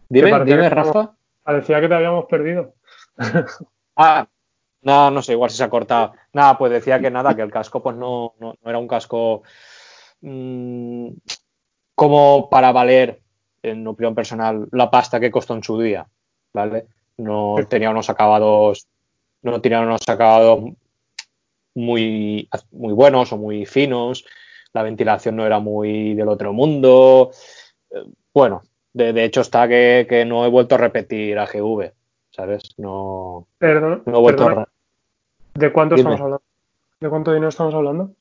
Dime, dime, Rafa. Parecía que te habíamos perdido. Ah, nada, no sé, igual si se ha cortado. Nada, pues decía que nada, que el casco pues no, no, era un casco mm, como para valer, en opinión personal, la pasta que costó en su día, ¿vale? No tenía unos acabados, no tenía unos acabados muy, muy buenos o muy finos, la ventilación no era muy del otro mundo. Eh, Bueno, de, de hecho está que, que no he vuelto a repetir AGV, ¿sabes? No, Perdón, no he vuelto perdona, ¿De cuánto Dime. estamos hablando? ¿De cuánto dinero estamos hablando?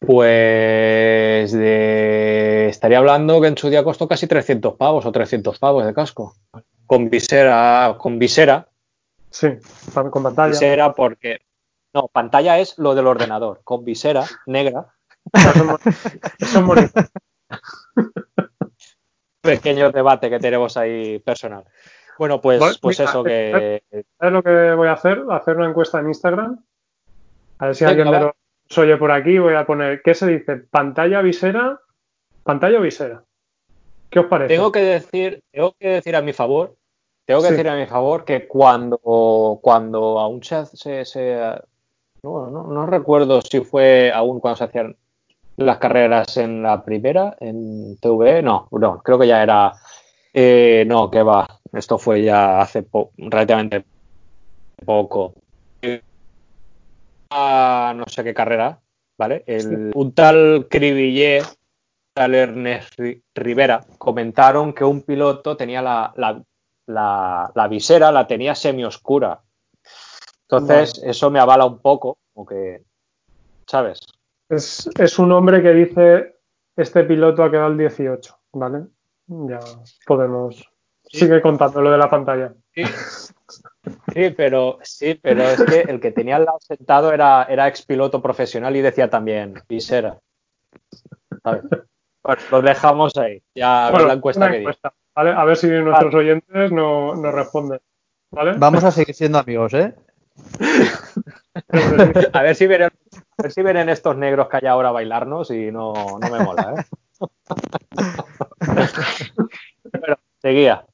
Pues de... estaría hablando que en su día costó casi 300 pavos o 300 pavos de casco. Con visera, con visera, Sí, con pantalla. visera porque... No, pantalla es lo del ordenador, con visera negra. Eso es [laughs] mo- eso es bonito. Pequeño debate que tenemos ahí personal. Bueno, pues, Bueno, pues mira, eso que... ¿Sabes lo que voy a hacer? Hacer una encuesta en Instagram. A ver si alguien me lo oye por aquí. Voy a poner, ¿qué se dice? ¿Pantalla visera? ¿Pantalla o visera? ¿Qué os parece? Tengo que decir, tengo que decir a mi favor, tengo que Sí. decir a mi favor que cuando, cuando aún se, se, se- no, no, no recuerdo si fue aún cuando se hacían las carreras en la primera, en TV, no, no, creo que ya era, eh, no, que va, esto fue ya hace po- relativamente poco. Ah, no sé qué carrera, ¿vale? El- un tal Cribillé tal Ernest Ri- Rivera, comentaron que un piloto tenía la, la, la- la visera, la tenía semioscura. Entonces, eso me avala un poco, como que, ¿sabes? Es, es un hombre que dice, este piloto ha quedado el 18, ¿vale? Ya podemos... Sigue contando lo de la pantalla. Sí. Sí, pero sí, pero es que el que tenía al lado sentado era, era expiloto profesional y decía también visera. ¿Sabes? Bueno, lo dejamos ahí. Ya a ver Bueno, la encuesta que dice. encuesta, ¿vale? A ver si nuestros oyentes no- nos responden. ¿Vale? Vamos a seguir siendo amigos, ¿eh? [laughs] A ver si vienen, a ver si vienen estos negros que hay ahora a bailarnos y no, no me mola, ¿eh? [laughs] bueno, seguía.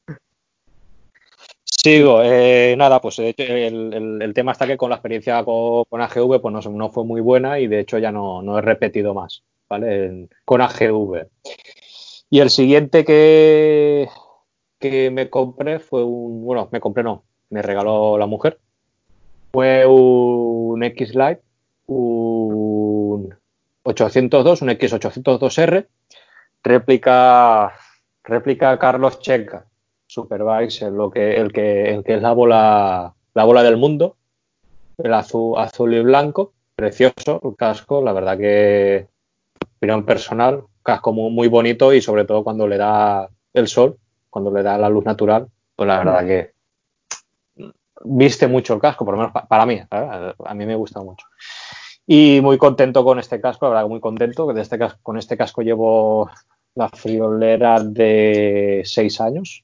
Sigo. eh, nada, pues de hecho el, el- el tema está que con la experiencia con, con AGV pues no, no fue muy buena y de hecho ya no, no he repetido más, ¿vale? En- con AGV. Y el siguiente que, que me compré fue un, bueno, me compré no, me regaló la mujer. Fue un X-Lite, un 802, un X802R, réplica, réplica Carlos Checa, Superbikes, el, que, el, que, el que es la bola, la bola del mundo, el azul, azul y blanco, precioso el casco, la verdad que opinión personal, casco muy, muy bonito y sobre todo cuando le da el sol, cuando le da la luz natural, pues la verdad que viste mucho el casco, por lo menos pa- para mí, a mí me gusta mucho. Y muy contento con este casco, la verdad muy contento, que de este casco, con este casco llevo la friolera de seis años,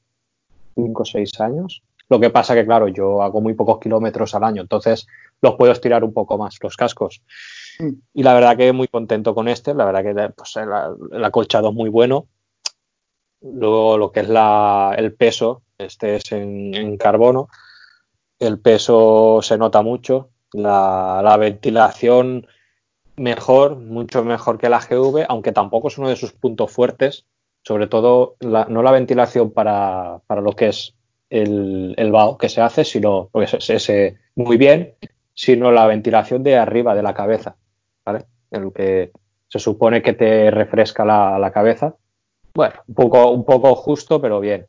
cinco o seis años. Lo que pasa que, claro, yo hago muy pocos kilómetros al año, entonces los puedo estirar un poco más, los cascos. Mm. Y la verdad que muy contento con este, la verdad que pues, el, el acolchado es muy bueno. Luego lo que es la, el peso, este es en, en carbono, el peso se nota mucho, la, la, ventilación mejor, mucho mejor que la GV, aunque tampoco es uno de sus puntos fuertes, sobre todo la, no la ventilación para, para, lo que es el, el BAO que se hace, sino porque es, es, muy bien, sino la ventilación de arriba de la cabeza, ¿vale? En lo que se supone que te refresca la, la cabeza. Bueno, un poco, un poco justo, pero bien.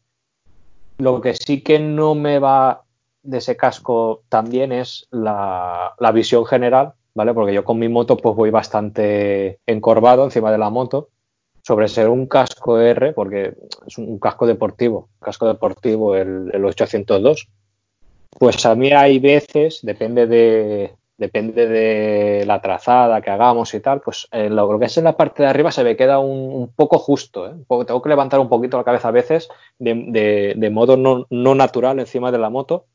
Lo que sí que no me va de ese casco también es la, la, visión general, ¿vale? Porque yo con mi moto pues voy bastante encorvado encima de la moto, sobre ser un casco R, porque es un casco deportivo, casco deportivo el, el 802. Pues a mí hay veces, depende de, depende de la trazada que hagamos y tal, pues lo, que es en la parte de arriba se me queda un, un poco justo. ¿eh? Tengo que levantar un poquito la cabeza a veces de, de, de modo no, no, natural encima de la moto.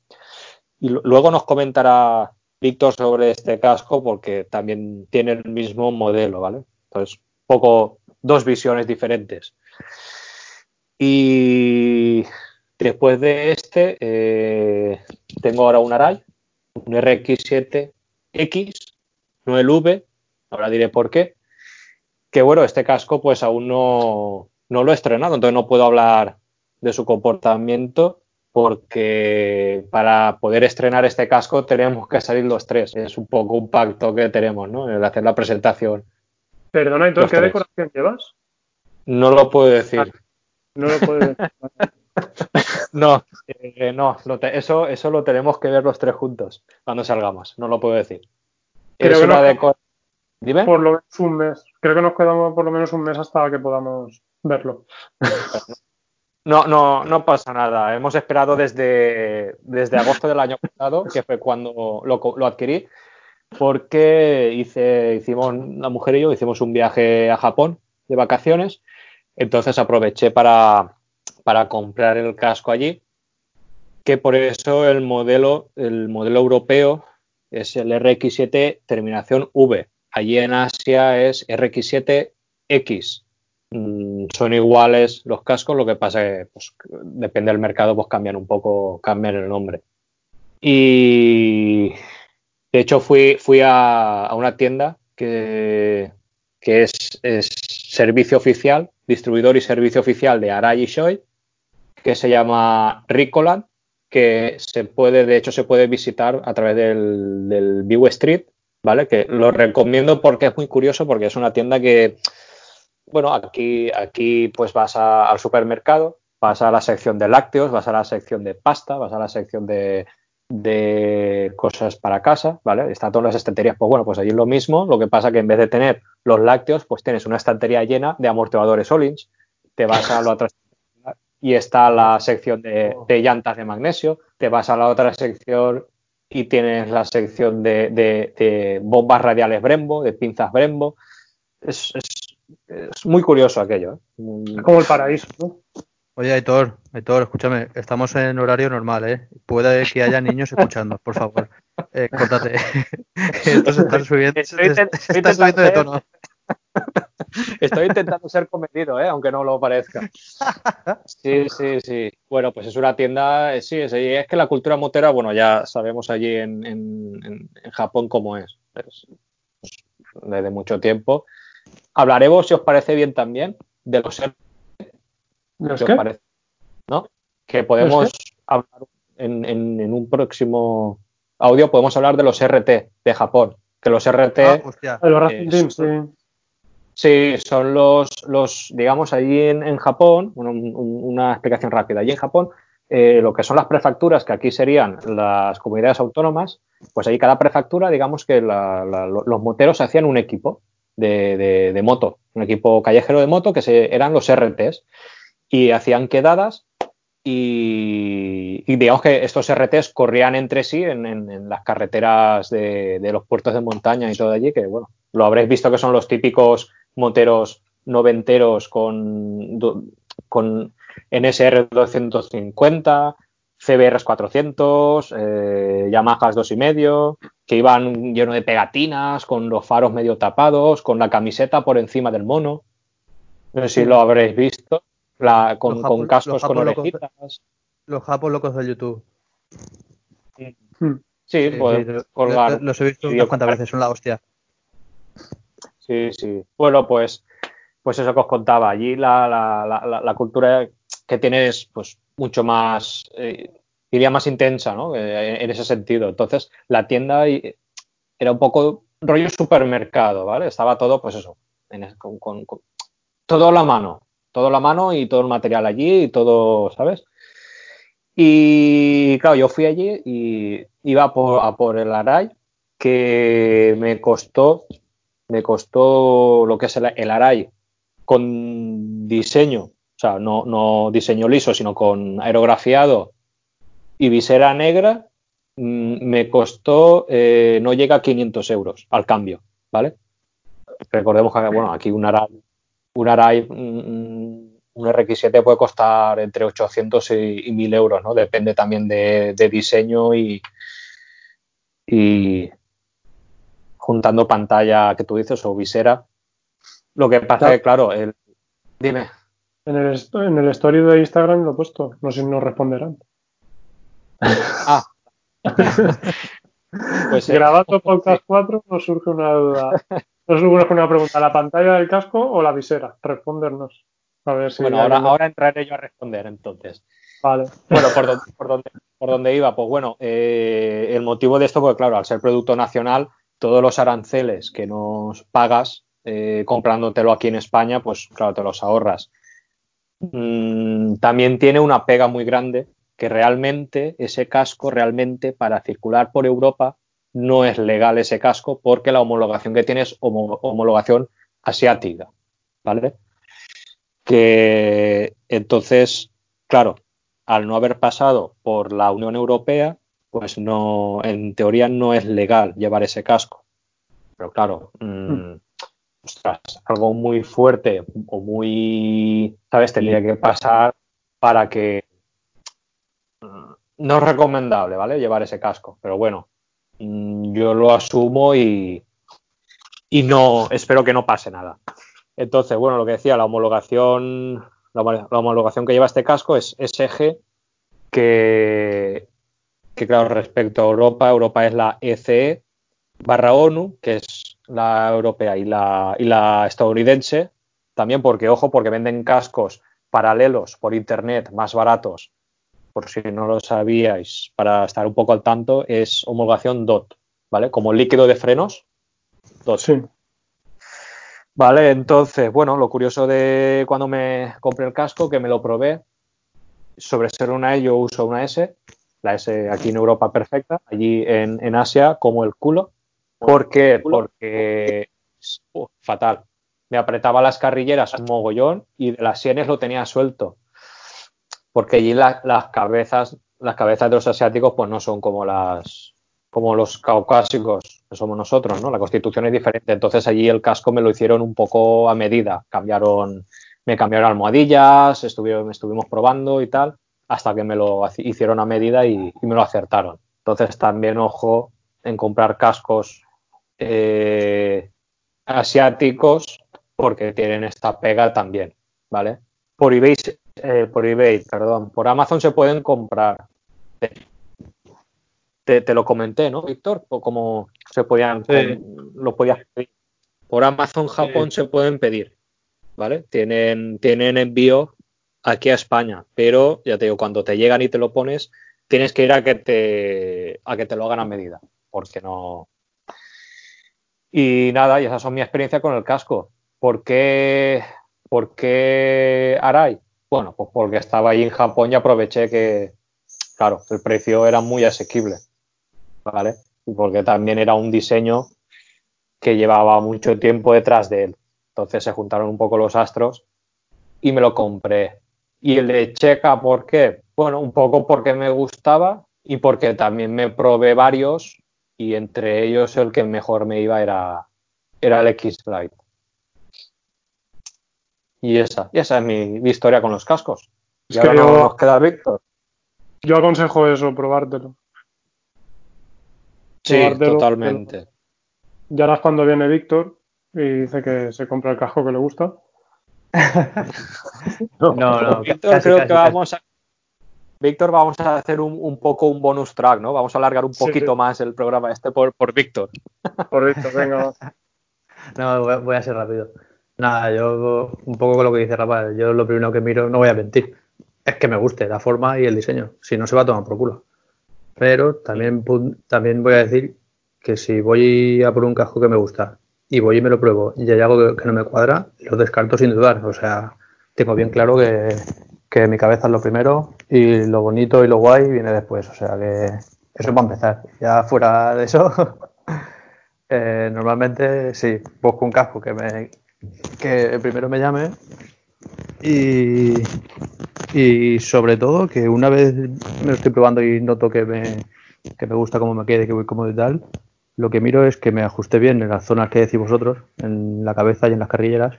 Y luego nos comentará Víctor sobre este casco porque también tiene el mismo modelo, ¿vale? Entonces, poco dos visiones diferentes. Y después de este, eh, tengo ahora un Arai, un RX7X, no el V, ahora diré por qué. Que bueno, este casco pues aún no, no lo he estrenado, entonces no puedo hablar de su comportamiento porque para poder estrenar este casco tenemos que salir los tres. Es un poco un pacto que tenemos, ¿no? El hacer la presentación. Perdona, ¿y tú qué decoración llevas? No lo puedo decir. Ah, no lo puedo decir. [laughs] no, eh, no eso, eso lo tenemos que ver los tres juntos cuando salgamos. No lo puedo decir. Creo es que una nos. Dime. Por lo menos un mes. Creo que nos quedamos por lo menos un mes hasta que podamos verlo. No, no, no pasa nada. Hemos esperado desde, desde agosto del año pasado, que fue cuando lo, lo, adquirí, porque hice, hicimos, la mujer y yo hicimos un viaje a Japón de vacaciones. Entonces aproveché para, para comprar el casco allí, que por eso el modelo, el modelo europeo es el RX7 terminación V. Allí en Asia es RX7X son iguales los cascos, lo que pasa es que pues, depende del mercado, pues cambian un poco, cambian el nombre. Y de hecho fui, fui a, a una tienda que, que es, es, servicio oficial, distribuidor y servicio oficial de Arai y que se llama Ricoland, que se puede, de hecho, se puede visitar a través del, del View Street, ¿vale? Que lo recomiendo porque es muy curioso, porque es una tienda que bueno, aquí, aquí pues vas al supermercado, vas a la sección de lácteos, vas a la sección de pasta, vas a la sección de, de cosas para casa, ¿vale? Están todas las estanterías, pues bueno, pues allí es lo mismo, lo que pasa que en vez de tener los lácteos, pues tienes una estantería llena de amortiguadores Olins, te vas a la otra y está la sección de, de, llantas de magnesio, te vas a la otra sección y tienes la sección de, de, bombas radiales Brembo, de pinzas Brembo. Es muy curioso aquello. ¿eh? Es como el paraíso, ¿no? Oye, Aitor, Aitor, escúchame, estamos en horario normal, ¿eh? Puede que haya niños escuchando, por favor. Eh, córtate. Esto se está subiendo, de tono. [laughs] Estoy intentando ser comedido, ¿eh? aunque no lo parezca. Sí, sí, sí. Bueno, pues es una tienda, sí, es, es que la cultura motera, bueno, ya sabemos allí en, en, en Japón cómo es. es. Desde mucho tiempo. Hablaremos, si os parece bien también, de los RT. ¿Los qué? Parece, ¿no? Que podemos hablar en, en, en, un próximo audio, podemos hablar de los RT de Japón. Que los RT. Ah, los eh, Team, sí. Sí, son los, los digamos, allí en, en Japón, bueno, un, una explicación rápida. Allí en Japón, eh, lo que son las prefecturas, que aquí serían las comunidades autónomas, pues allí cada prefectura, digamos que la, la, los moteros hacían un equipo de, de, moto, un equipo callejero de moto que eran los RTs y hacían quedadas y, y, digamos que estos RTs corrían entre sí en, en, en las carreteras de, de, los puertos de montaña y todo allí, que bueno, lo habréis visto que son los típicos moteros noventeros con, con NSR 250, CBRs 400, eh, Yamahas 2,5, que iban lleno de pegatinas, con los faros medio tapados, con la camiseta por encima del mono. No sé si lo habréis visto, la, con, cascos con locos. orejitas. Los japos locos de YouTube. Hmm. Sí, Sí, pues sí, colgar. lo- los he visto unas cuantas veces, son la hostia. Sí, sí. Bueno, pues, pues eso que os contaba. Allí la, la- la- la- la cultura que tiene es pues mucho más, eh, diría más intensa, ¿no? Eh, en ese sentido. Entonces, la tienda era un poco rollo supermercado, ¿vale? Estaba todo, pues eso, con, con- todo a la mano. Todo a la mano y todo el material allí y todo, ¿sabes? Y claro, yo fui allí y iba a por el Arai, que me costó me costó lo que es el, el Arai con diseño, sea, no, no diseño liso, sino con aerografiado y visera negra, mm, me costó, eh, no llega a 500 euros al cambio, ¿vale? Recordemos que, bueno, aquí un Arai, un Arai, mm, un RX7 puede costar entre 800 y, y 1000 euros, ¿no? Depende también de, de diseño y, y, juntando pantalla que tú dices o visera. Lo que pasa Claro. que, claro, el... dime. En el, en el story de Instagram lo he puesto. No sé si nos responderán. Ah. [laughs] pues eh, Grabando [laughs] podcast 4 nos surge una duda. Nos surge una pregunta. ¿La pantalla del casco o la visera? Respondernos. A ver si. bueno, ahora, ahora entraré yo a responder entonces. Vale. Bueno, por, dónde- por, dónde, por dónde iba, pues bueno, eh, el motivo de esto, porque claro, al ser producto nacional, todos los aranceles que nos pagas eh, comprándotelo aquí en España, pues claro, te los ahorras. Mm, también tiene una pega muy grande que realmente ese casco, realmente para circular por Europa, no es legal ese casco porque la homologación que tiene es homo- homologación asiática, ¿vale? Que entonces, claro, al no haber pasado por la Unión Europea, pues no, en teoría no es legal llevar ese casco. Pero claro, mm, ostras, algo muy fuerte o muy, ¿sabes? Tendría que pasar para que mm, no es recomendable, ¿vale? Llevar ese casco. Pero bueno, mm, yo lo asumo y, y no, espero que no pase nada. Entonces, bueno, lo que decía, la homologación, la, homo- la homologación que lleva este casco es SG, que, que claro, respecto a Europa, Europa es la ECE barra ONU, que es la europea y la, y la estadounidense, también porque, ojo, porque venden cascos paralelos por internet más baratos, por si no lo sabíais, para estar un poco al tanto, es homologación DOT, ¿vale? Como líquido de frenos, DOT. Sí. Vale, entonces, bueno, lo curioso de cuando me compré el casco, que me lo probé, sobre ser una E yo uso una S, la S aquí en Europa perfecta, allí en, en Asia como el culo. ¿Por qué? Porque fatal. Me apretaba las carrilleras un mogollón y de las sienes lo tenía suelto. Porque allí la- las cabezas, las cabezas de los asiáticos, pues no son como las, como los caucásicos que somos nosotros, ¿no? La constitución es diferente. Entonces allí el casco me lo hicieron un poco a medida. Cambiaron, me cambiaron almohadillas, estuvieron, estuvimos probando y tal, hasta que me lo hicieron a medida y, y me lo acertaron. Entonces también ojo en comprar cascos eh, asiáticos porque tienen esta pega también, ¿vale? Por eBay, eh, por eBay, perdón, por Amazon se pueden comprar. Te, te lo comenté, ¿no, Víctor? O cómo se podían, Sí. lo podías pedir. Por Amazon Japón se pueden pedir, ¿vale? Tienen, tienen envío aquí a España, pero ya te digo, cuando te llegan y te lo pones, tienes que ir a que te, a que te lo hagan a medida, porque no. Y nada, y esas son mi experiencia con el casco. ¿Por qué, por qué Arai? Bueno, pues porque estaba ahí en Japón y aproveché que, claro, el precio era muy asequible, ¿vale? Y porque también era un diseño que llevaba mucho tiempo detrás de él. Entonces se juntaron un poco los astros y me lo compré. Y el de Checa, ¿por qué? Bueno, un poco porque me gustaba y porque también me probé varios y entre ellos el que mejor me iba era, era el X-Lite. Y esa, y esa es mi, mi historia con los cascos. Y Es ahora que no- yo- nos queda Víctor. Yo aconsejo eso, probártelo. Sí, Probártelo, totalmente. Ya harás cuando viene Víctor y dice que se compra el casco que le gusta. [laughs] No, no, Víctor, casi, creo casi, que casi. vamos a. Víctor, vamos a hacer un, un poco un bonus track, ¿no? Vamos a alargar un poquito sí. más el programa este por, por Víctor. Por Víctor, venga. [laughs] No, voy a, voy a ser rápido. Nada, yo un poco con lo que dice Rafael, yo lo primero que miro, no voy a mentir, es que me guste la forma y el diseño, si no se va a tomar por culo. Pero también, también voy a decir que si voy a por un casco que me gusta y voy y me lo pruebo y hay algo que, que no me cuadra, lo descarto sin dudar. O sea, tengo bien claro que, que mi cabeza es lo primero y lo bonito y lo guay viene después. O sea que eso va a empezar. Ya fuera de eso, [laughs] eh, normalmente sí, busco un casco que me que primero me llame y, y sobre todo que una vez me lo estoy probando y noto que me, que me gusta cómo me quede, que voy cómodo y tal, lo que miro es que me ajuste bien en las zonas que decís vosotros, en la cabeza y en las carrilleras.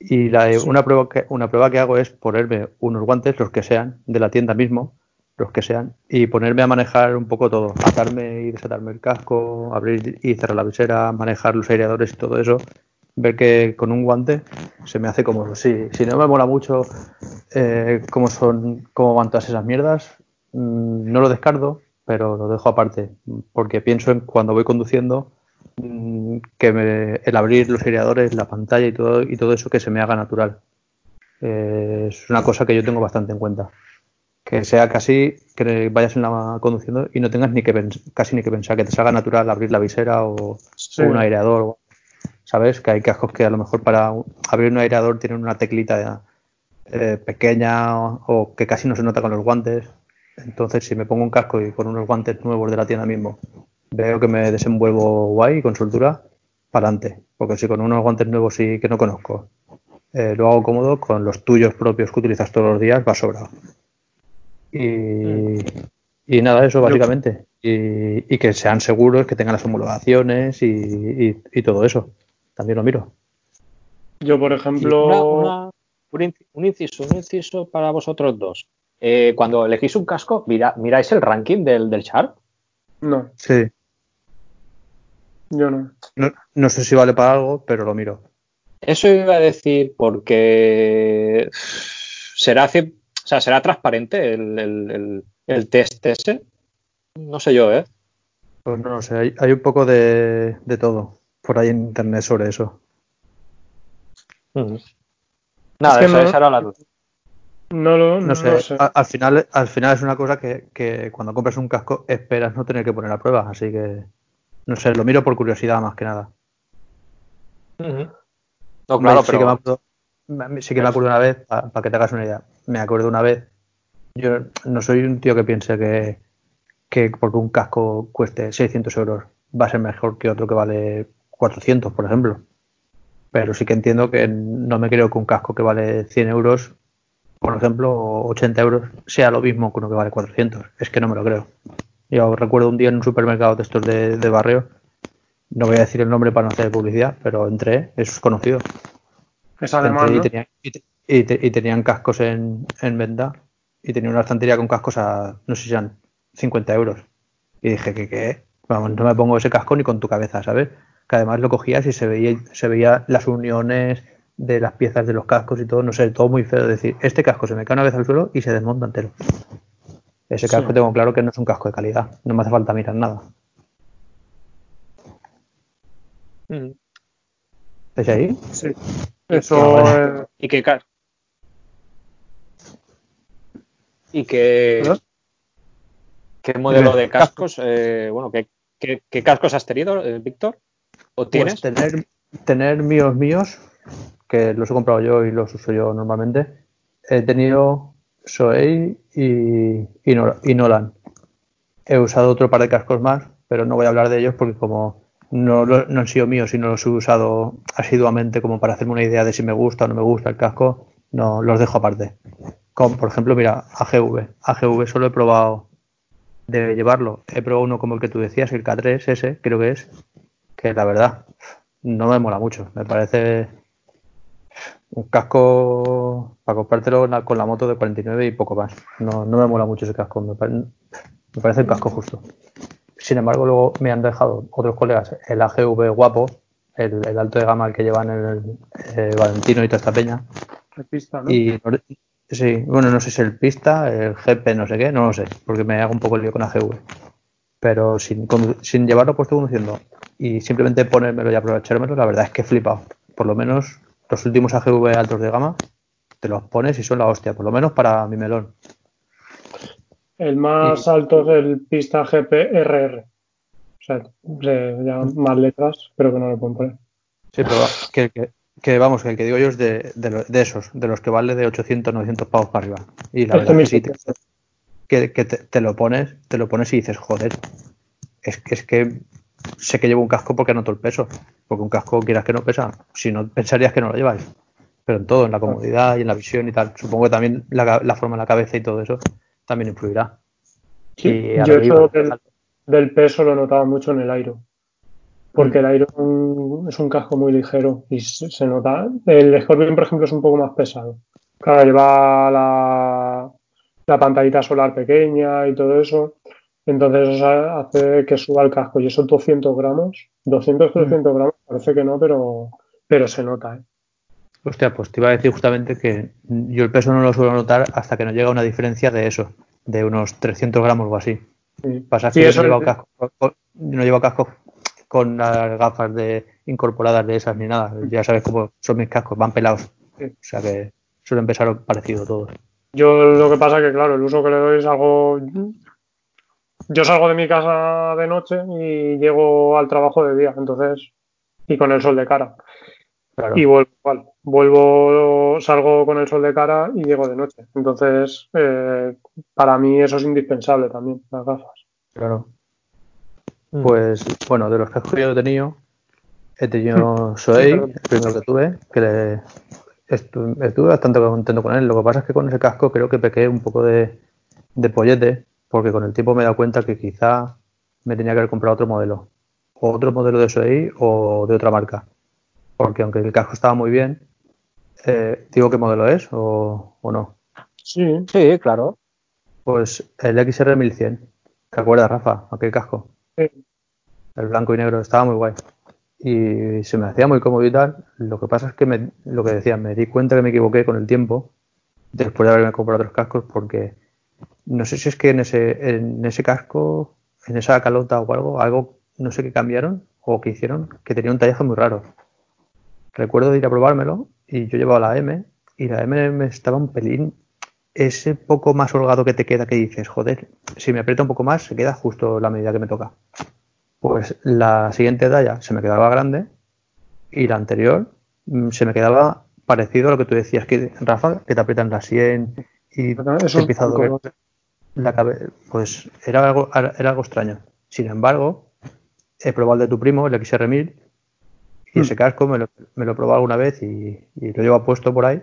Y la- una, prueba que, una prueba que hago es ponerme unos guantes, los que sean, de la tienda mismo, los que sean, y ponerme a manejar un poco todo, atarme y desatarme el casco, abrir y cerrar la visera, manejar los aireadores y todo eso, ver que con un guante se me hace cómodo. Si, si no me mola mucho eh, cómo son, cómo van todas esas mierdas, mm, no lo descarto, pero lo dejo aparte, porque pienso en cuando voy conduciendo que me- el abrir los aireadores, la pantalla y todo, y todo eso que se me haga natural. Eh, es una cosa que yo tengo bastante en cuenta. Que sea casi que vayas en la conduciendo y no tengas ni que casi ni que pensar que te salga natural abrir la visera o, Sí. o un aireador. ¿Sabes? Que hay cascos que a lo mejor para abrir un aireador tienen una teclita eh, pequeña o, o que casi no se nota con los guantes. Entonces, si me pongo un casco y con unos guantes nuevos de la tienda mismo, veo que me desenvuelvo guay con soltura, para adelante. Porque si con unos guantes nuevos y que no conozco, eh, lo hago cómodo, con los tuyos propios que utilizas todos los días, va sobrado. Y, y nada, eso básicamente. Y, y que sean seguros, que tengan las homologaciones y, y- y todo eso. También lo miro. Yo, por ejemplo, una- una- un, inci- un inciso, un inciso para vosotros dos. Eh, cuando elegís un casco, mira- ¿miráis el ranking del, del Sharp? no, Sí. Yo no. No, no sé si vale para algo, pero lo miro. Eso iba a decir porque será, o sea, será transparente el, el- el- el test ese. No sé yo, ¿eh? Pues no lo sé, hay, hay un poco de, de todo por ahí en internet sobre eso. Nada, que esa, no- esa era la duda. No lo No sé, a- al, final, al final es una cosa que, que cuando compras un casco esperas no tener que poner a prueba, así que no sé, lo miro por curiosidad más que nada. No, claro, sí, que me acuerdo, me- sí que me acuerdo una vez, para que te hagas una idea, me acuerdo una vez, yo no soy un tío que piense que, que porque un casco cueste 600 euros va a ser mejor que otro que vale 400, por ejemplo. Pero sí que entiendo que no me creo que un casco que vale 100 euros, por ejemplo, o 80 euros, sea lo mismo que uno que vale 400. Es que no me lo creo. Yo recuerdo un día en un supermercado de estos de, de barrio, no voy a decir el nombre para no hacer publicidad, pero entré, es conocido. es alemán, y, tenía- y te- y te- y tenían cascos en, en venta y tenía una estantería con cascos a, no sé si eran 50 euros. Y dije que qué, vamos, no me pongo ese casco ni con tu cabeza, ¿sabes? Que además lo cogías y se veía, se veía las uniones de las piezas de los cascos y todo, no sé, todo muy feo. Es decir, este casco se me cae una vez al suelo y se desmonta entero. Ese Sí. casco tengo claro que no es un casco de calidad, no me hace falta mirar nada. ¿Es ahí? Sí. Y Eso que- eh, ¿Y qué cas- ¿Y qué, ¿Verdad? qué modelo de cascos? eh, bueno, ¿qué, qué- qué cascos has tenido, eh, Víctor? ¿O tienes? Pues tener, tener míos míos, que los he comprado yo y los uso yo normalmente, he tenido Soei y, y, Nolan. He usado otro par de cascos más, pero no voy a hablar de ellos porque como no, no han sido míos y no los he usado asiduamente como para hacerme una idea de si me gusta o no me gusta el casco, no los dejo aparte. Como por ejemplo, mira, AGV. AGV solo he probado de llevarlo. He probado uno como el que tú decías, el K3, ese, creo que es, que la verdad no me mola mucho. Me parece un casco para comprártelo con la moto de 49 y poco más. No, no me mola mucho ese casco, me, pare- me parece el casco justo. Sin embargo, luego me han dejado otros colegas el AGV guapo, el, el alto de gama el que llevan el, Valentino y toda esta peña. De pista, ¿no? Y sí, bueno, no sé si el pista, el GP, no sé qué, no lo sé, porque me hago un poco el lío con AGV. Pero sin, sin llevarlo puesto conduciendo y simplemente ponérmelo y aprovechármelo, la verdad es que he flipado. Por lo menos los últimos AGV altos de gama te los pones y son la hostia, por lo menos para mi melón. El más alto es el pista GPRR. O sea, se llaman más letras, pero que no lo pueden poner. Sí, pero que, que- que vamos, que el que digo yo es de, de, de esos, de los que vale de 800, 900 pavos para arriba. Y la Este verdad es que sí, te, 1700. que, que te, te lo pones, te lo pones y dices, joder, es es que sé que llevo un casco porque noto el peso, porque un casco quieras que no pesa, si no pensarías que no lo lleváis, pero en todo, en la comodidad y en la visión y tal, supongo que también la, forma de la cabeza y todo eso también influirá. Sí, yo eso del, del peso lo notaba mucho en el Airo. Porque el Airo es un- es un casco muy ligero y se, se nota. El Scorpion, por ejemplo, es un poco más pesado. Claro, lleva la, la pantallita solar pequeña y todo eso. Entonces eso hace que suba el casco. Y esos 200 gramos, 200, 300 gramos, parece que no, pero, pero se nota. ¿eh? Hostia, pues te iba a decir justamente que yo el peso no lo suelo notar hasta que no llega una diferencia de eso, de unos 300 gramos o así. Sí. Pasa Sí, que yo no llevo casco, con- no llevo casco con las gafas de incorporadas de esas ni nada. Ya sabes cómo son mis cascos, van pelados. Sí. O sea que suelen pesar parecido todos. Yo lo que pasa que, claro, el uso que le doy es algo. Yo salgo de mi casa de noche y llego al trabajo de día, entonces. Y con el sol de cara. Claro. Y vuelvo igual. Vuelvo, salgo con el sol de cara y llego de noche. Entonces, eh, para mí eso es indispensable también, las gafas. Claro. Mm. Pues bueno, de los cascos que yo he tenido, he tenido [laughs] Soei, el primero que tuve, que le- estu- estuve bastante contento con él. Lo que pasa es que con ese casco creo que pequé un poco de, de pollete, porque con el tiempo me he dado cuenta que quizá me tenía que haber comprado otro modelo. O otro modelo de Soei o de otra marca. Porque aunque el casco estaba muy bien, eh, digo qué modelo es o, o no. Sí, Sí, claro. Pues el XR1100. ¿Te acuerdas, Rafa? Aquel casco. sí. El blanco y negro estaba muy guay. Y se me hacía muy cómodo y tal. Lo que pasa es que me- lo que decía, me di cuenta que me equivoqué con el tiempo después de haberme comprado otros cascos porque no sé si es que en ese, en ese casco, en esa calota o algo, algo, no sé qué cambiaron o qué hicieron, que tenía un tallaje muy raro. Recuerdo de ir a probármelo y yo llevaba la M y la M me estaba un pelín ese poco más holgado que te queda que dices, joder, si me aprieta un poco más se queda justo la medida que me toca. Pues la siguiente talla se me quedaba grande y la anterior mm, se me quedaba parecido a lo que tú decías, que Rafa, que te aprietan la 100 y Eso te es empieza a un doler color. La cabeza. Pues era algo, era algo extraño. Sin embargo, he probado el de tu primo, el XR1000, y Mm. ese casco me lo, me lo he probado alguna vez y, y lo llevo puesto por ahí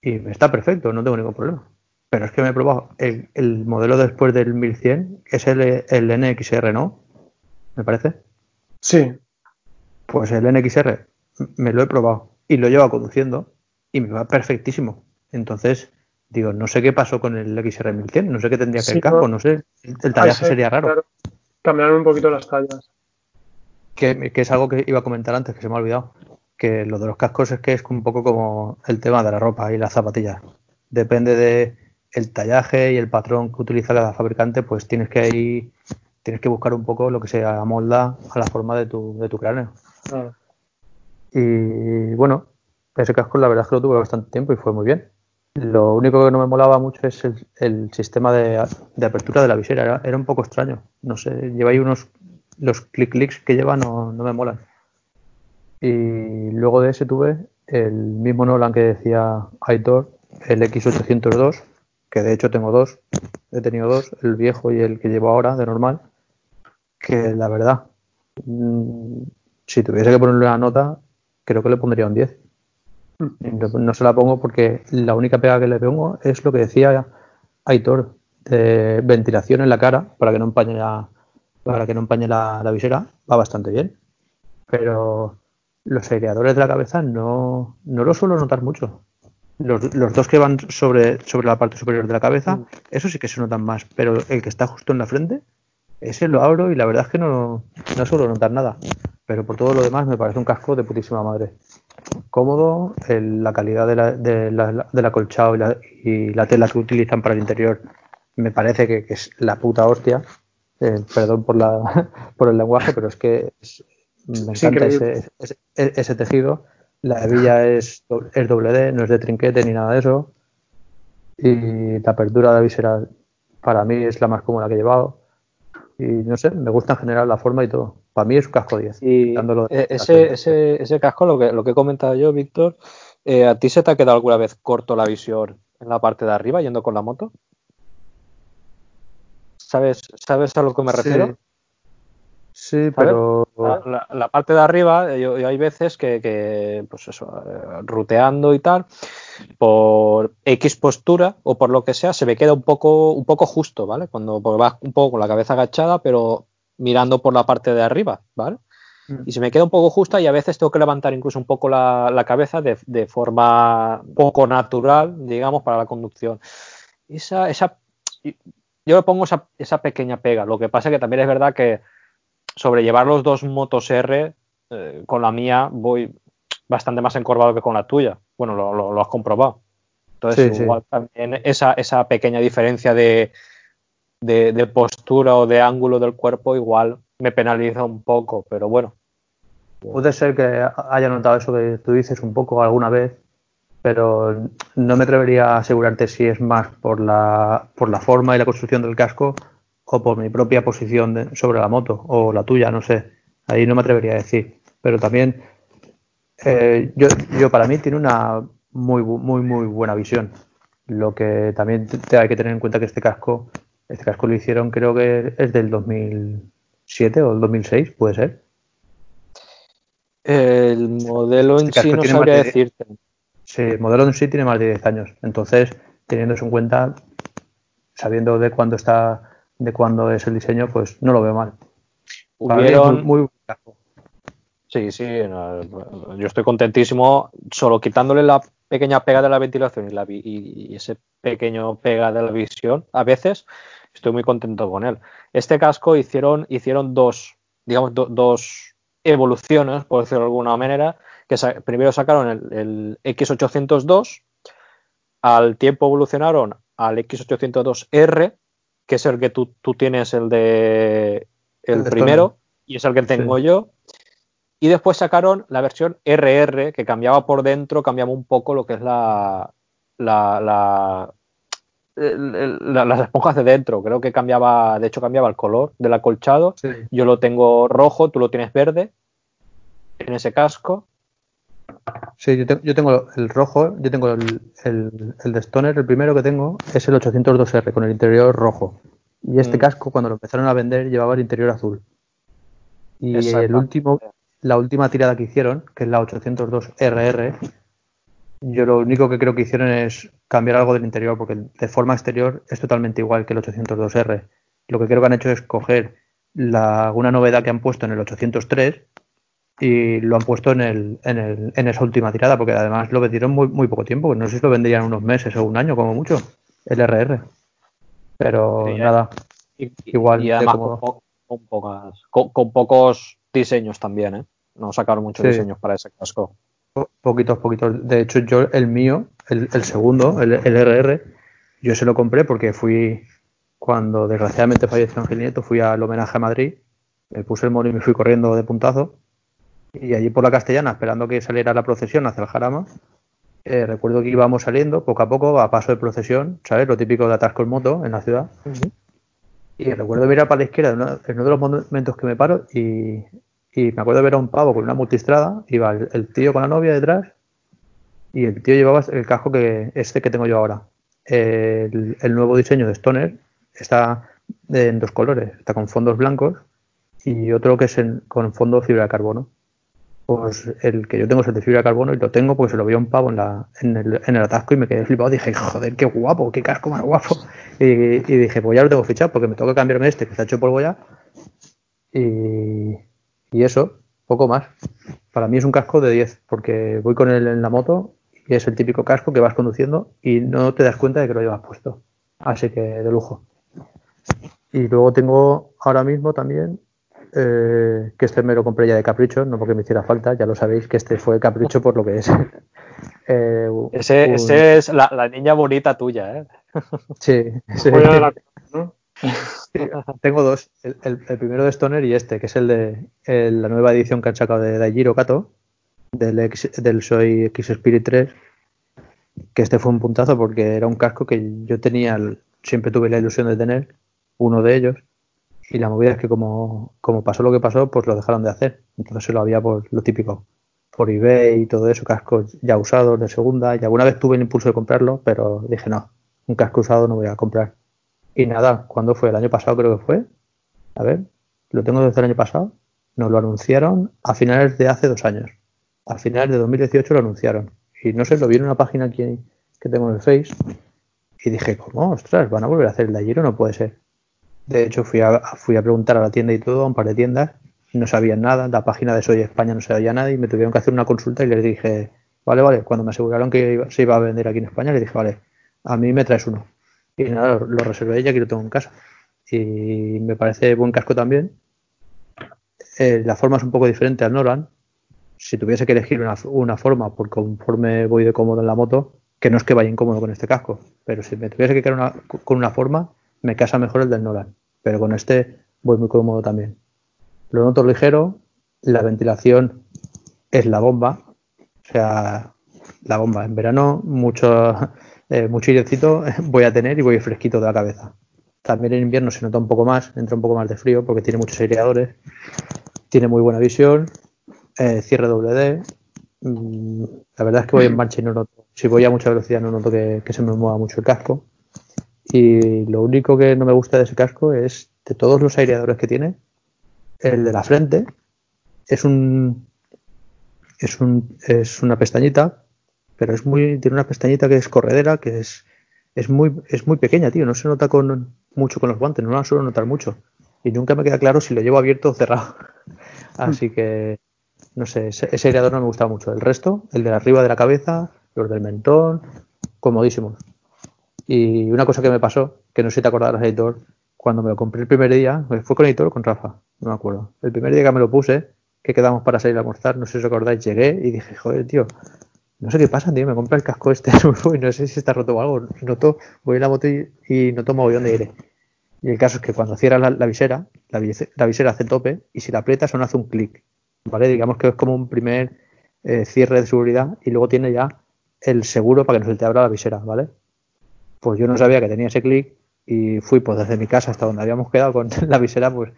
y está perfecto, no tengo ningún problema. Pero es que me he probado el, el modelo después del 1100, que es el, el NXR, ¿no? Me parece. Sí, Pues el NXR me lo he probado y lo llevo conduciendo y me va perfectísimo. Entonces, digo, no sé qué pasó con el XR 1100, no sé qué tendría que Sí, el casco, no. no sé. El Ahí tallaje se- sería raro. claro, cambiaron un poquito las tallas. Que, que es algo que iba a comentar antes, que se me ha olvidado. Que lo de los cascos es que es un poco como el tema de la ropa y las zapatillas. Depende de el tallaje y el patrón que utiliza cada fabricante, pues tienes que ahí, tienes que buscar un poco lo que se amolda a la forma de tu, de tu cráneo. Claro. Y bueno, ese casco la verdad es que lo tuve bastante tiempo y fue muy bien. Lo único que no me molaba mucho es el, el sistema de, de apertura de la visera. Era, era un poco extraño. No sé, lleva ahí unos. Los clic-clics que lleva no, no me molan. Y luego de ese tuve el mismo Nolan que decía Aitor, el X802, que de hecho tengo dos. He tenido dos, el viejo y el que llevo ahora, de normal. Que la verdad, mm, si tuviese que ponerle una nota, creo que le pondría un 10. No, se la pongo porque la única pega que le pongo es lo que decía Aitor, de ventilación en la cara para que no empañe la, para que no empañe la, la visera, va bastante bien. Pero los aireadores de la cabeza no, no lo suelo notar mucho. Los, los dos que van sobre, sobre la parte superior de la cabeza, Mm. eso sí que se notan más, pero el que está justo en la frente, ese lo abro y la verdad es que no, no suelo notar nada. Pero por todo lo demás me parece un casco de putísima madre. Cómodo, el- la calidad de la, de la- del acolchado y la, y la tela que utilizan para el interior me parece que, que es la puta hostia. Eh, perdón por, la, [laughs] por el lenguaje, pero es que es- me encanta ese, ese- ese- tejido. La hebilla es, es doble D, no es de trinquete ni nada de eso. Y la apertura de la visera para mí es la más cómoda que he llevado. Y no sé, me gusta en general la forma y todo. Para mí es un casco 10. Y eh, ese, ese, ese casco, lo que, lo que he comentado yo, Víctor, eh, ¿a ti se te ha quedado alguna vez corto la visión en la parte de arriba yendo con la moto? ¿Sabes, ¿sabes a lo que me refiero? Sí, pero. La, la- la parte de arriba, yo, yo hay veces que, que, pues eso, eh, ruteando y tal, por X postura o por lo que sea, se me queda un poco, un poco justo, ¿vale? Cuando porque vas un poco con la cabeza agachada, pero mirando por la parte de arriba, ¿vale? Mm. Y se me queda un poco justa y a veces tengo que levantar incluso un poco la, la cabeza de, de forma poco natural, digamos, para la conducción. Esa, esa, yo le pongo esa, esa pequeña pega. Lo que pasa es que también es verdad que sobrellevar los dos motos R, eh, con la mía voy bastante más encorvado que con la tuya. Bueno, lo, lo- lo has comprobado. Entonces, Sí, sí. igual también esa, esa pequeña diferencia de, de, postura o de ángulo del cuerpo, igual me penaliza un poco, pero bueno. Puede ser que haya notado eso que tú dices un poco alguna vez, pero no me atrevería a asegurarte si es más por la, por la forma y la construcción del casco o por mi propia posición de- sobre la moto o la tuya, no sé. Ahí no me atrevería a decir. Pero también, eh, yo, yo para mí tiene una muy, muy, muy buena visión. Lo que también hay que tener en cuenta que este casco, este casco lo hicieron creo que es del 2007 o el 2006, puede ser. El modelo en Este sí no sabría de- decirte. Sí, el modelo en sí tiene más de 10 años. Entonces, teniendo eso en cuenta, sabiendo de cuándo está, de cuándo es el diseño, pues no lo veo mal. Hubieron, muy, muy casco. Sí, sí, no, yo estoy contentísimo, solo quitándole la pequeña pega de la ventilación y, la vi- y ese pequeño pega de la visión, a veces estoy muy contento con él. Este casco hicieron, hicieron dos, digamos, do- dos evoluciones, por decirlo de alguna manera, que sa- primero sacaron el, el X802, al tiempo evolucionaron al X802R, que es el que tú, tú tienes el de el El de primero, y es el que tengo Sí. yo. Y después sacaron la versión RR, que cambiaba por dentro, cambiaba un poco lo que es la, la, la- el- el- la- las esponjas de dentro. Creo que cambiaba, de hecho cambiaba el color del acolchado. Sí. Yo lo tengo rojo, tú lo tienes verde en ese casco. Sí, yo, te- yo tengo el rojo, yo tengo el, el, el de Stoner, el primero que tengo es el 802R con el interior rojo. Y este Mm. casco, cuando lo empezaron a vender, llevaba el interior azul. Y el último, la última tirada que hicieron, que es la 802RR, yo lo único que creo que hicieron es cambiar algo del interior, porque de forma exterior es totalmente igual que el 802R. Lo que creo que han hecho es coger la, una novedad que han puesto en el 803 y lo han puesto en, el, en, el, en esa última tirada, porque además lo vendieron muy, muy poco tiempo, no sé si lo vendrían unos meses o un año como mucho, el RR. Pero Sí, nada, Y, Igual y además con, po- con pocas, con, con pocos diseños también, ¿eh? No sacaron muchos Sí. diseños para ese casco. Po- poquitos, poquitos. De hecho, yo el mío, el, el segundo, el, el RR, yo se lo compré porque fui, cuando desgraciadamente falleció Ángel Nieto, fui al homenaje a Madrid, me puse el mono y me fui corriendo de puntazo. Y allí por la Castellana, esperando que saliera la procesión hacia el Jarama, eh, recuerdo que íbamos saliendo poco a poco a paso de procesión, ¿sabes? Lo típico de atasco en moto en la ciudad. Y recuerdo mirar para la izquierda en uno, en uno de los momentos que me paro y, y me acuerdo de ver a un pavo con una multistrada, iba el, el tío con la novia detrás y el tío llevaba el casco que este que tengo yo ahora. El, nuevo diseño de Stoner está en dos colores, está con fondos blancos y otro que es con fondo fibra de carbono. Pues el que yo tengo es el de fibra de carbono y lo tengo porque se lo vio a un pavo en, el, atasco y me quedé flipado. Dije, joder, qué guapo, qué casco más guapo. Y, y dije, pues ya lo tengo fichado porque me toca cambiarme este que está hecho polvo ya. Y, y eso, poco más. para mí es un casco de 10, porque voy con él en la moto y es el típico casco que vas conduciendo y no te das cuenta de que lo llevas puesto. Así que de lujo. Y luego tengo ahora mismo también, eh, que este me lo compré ya de capricho, no porque me hiciera falta, ya lo sabéis que este fue capricho por lo que es. [laughs] Eh, ese, un... ese, es la, la, niña bonita tuya, ¿eh? Sí, [laughs] sí. [laughs] Tengo dos, el, primero de Stoner y este, que es el de la nueva edición que han sacado de Daijiro Kato, del, X, del Soy X Spirit 3, que este fue un puntazo porque era un casco que yo tenía, siempre tuve la ilusión de tener, uno de ellos, y la movida es que como, como pasó lo que pasó, pues lo dejaron de hacer. Entonces se lo había por lo típico, por eBay y todo eso, cascos ya usados de segunda, y alguna vez tuve el impulso de comprarlo, pero dije no, un casco usado no voy a comprar. Y nada, ¿cuándo fue? El año pasado creo que fue. A ver, lo tengo desde el año pasado. Nos lo anunciaron a finales de hace dos años. A finales de 2018 lo anunciaron. Y no sé, lo vi en una página aquí que tengo en el Face. Y dije, ¿cómo? Ostras, van a volver a hacer el de ayer o no puede ser. De hecho, fui a, fui a preguntar a la tienda y todo, a un par de tiendas. No sabían nada. La página de Soy España no sabía nada. Y me tuvieron que hacer una consulta y les dije, vale, vale. Cuando me aseguraron que se iba a vender aquí en España, les dije, vale, a mí me traes uno. Y nada, lo, reservé y aquí lo tengo en casa. Y me parece buen casco también. Eh, la forma es un poco diferente al Nolan. Si tuviese que elegir una, una, forma, por conforme voy de cómodo en la moto, que no es que vaya incómodo con este casco, pero si me tuviese que quedar una, con una forma, me casa mejor el del Nolan. Pero con este voy muy cómodo también. Lo noto ligero, la ventilación es la bomba. O sea, la bomba. En verano, mucho eh, mucho airecito [laughs] voy a tener y voy fresquito de la cabeza. También en invierno se nota un poco más, entra un poco más de frío porque tiene muchos aireadores, tiene muy buena visión, eh, cierre doble D. Mm, la verdad es que voy en marcha y no noto, si voy a mucha velocidad no noto que, que se me mueva mucho el casco. Y lo único que no me gusta de ese casco es de todos los aireadores que tiene, el de la frente es un es un es una pestañita pero es muy tiene una pestañita que es corredera que es es muy es muy pequeña tío no se nota con mucho con los guantes no la suelo notar mucho. Y nunca me queda claro si lo llevo abierto o cerrado. [laughs] Así que no sé ese, ese aireador no me gusta mucho. El resto el de arriba de la cabeza los del mentón comodísimos. Y una cosa que me pasó que no sé si te acordarás editor cuando me lo compré el primer día fue con editor o con Rafa no me acuerdo. El primer día que me lo puse que quedamos para salir a almorzar no sé si os acordáis llegué y dije joder tío no sé qué pasa, tío, me compra el casco este [laughs] y no sé si está roto o algo. Noto, voy en la moto y, y noto mogollón de aire. Y el caso es que cuando cierras la, visera, la, la, visera hace tope y si la aprietas no hace un clic. ¿Vale? Digamos que es como un primer eh, cierre de seguridad y luego tiene ya el seguro para que no se te abra la visera, ¿vale? Pues yo no sabía que tenía ese clic y fui pues desde mi casa hasta donde habíamos quedado con [laughs] la visera, pues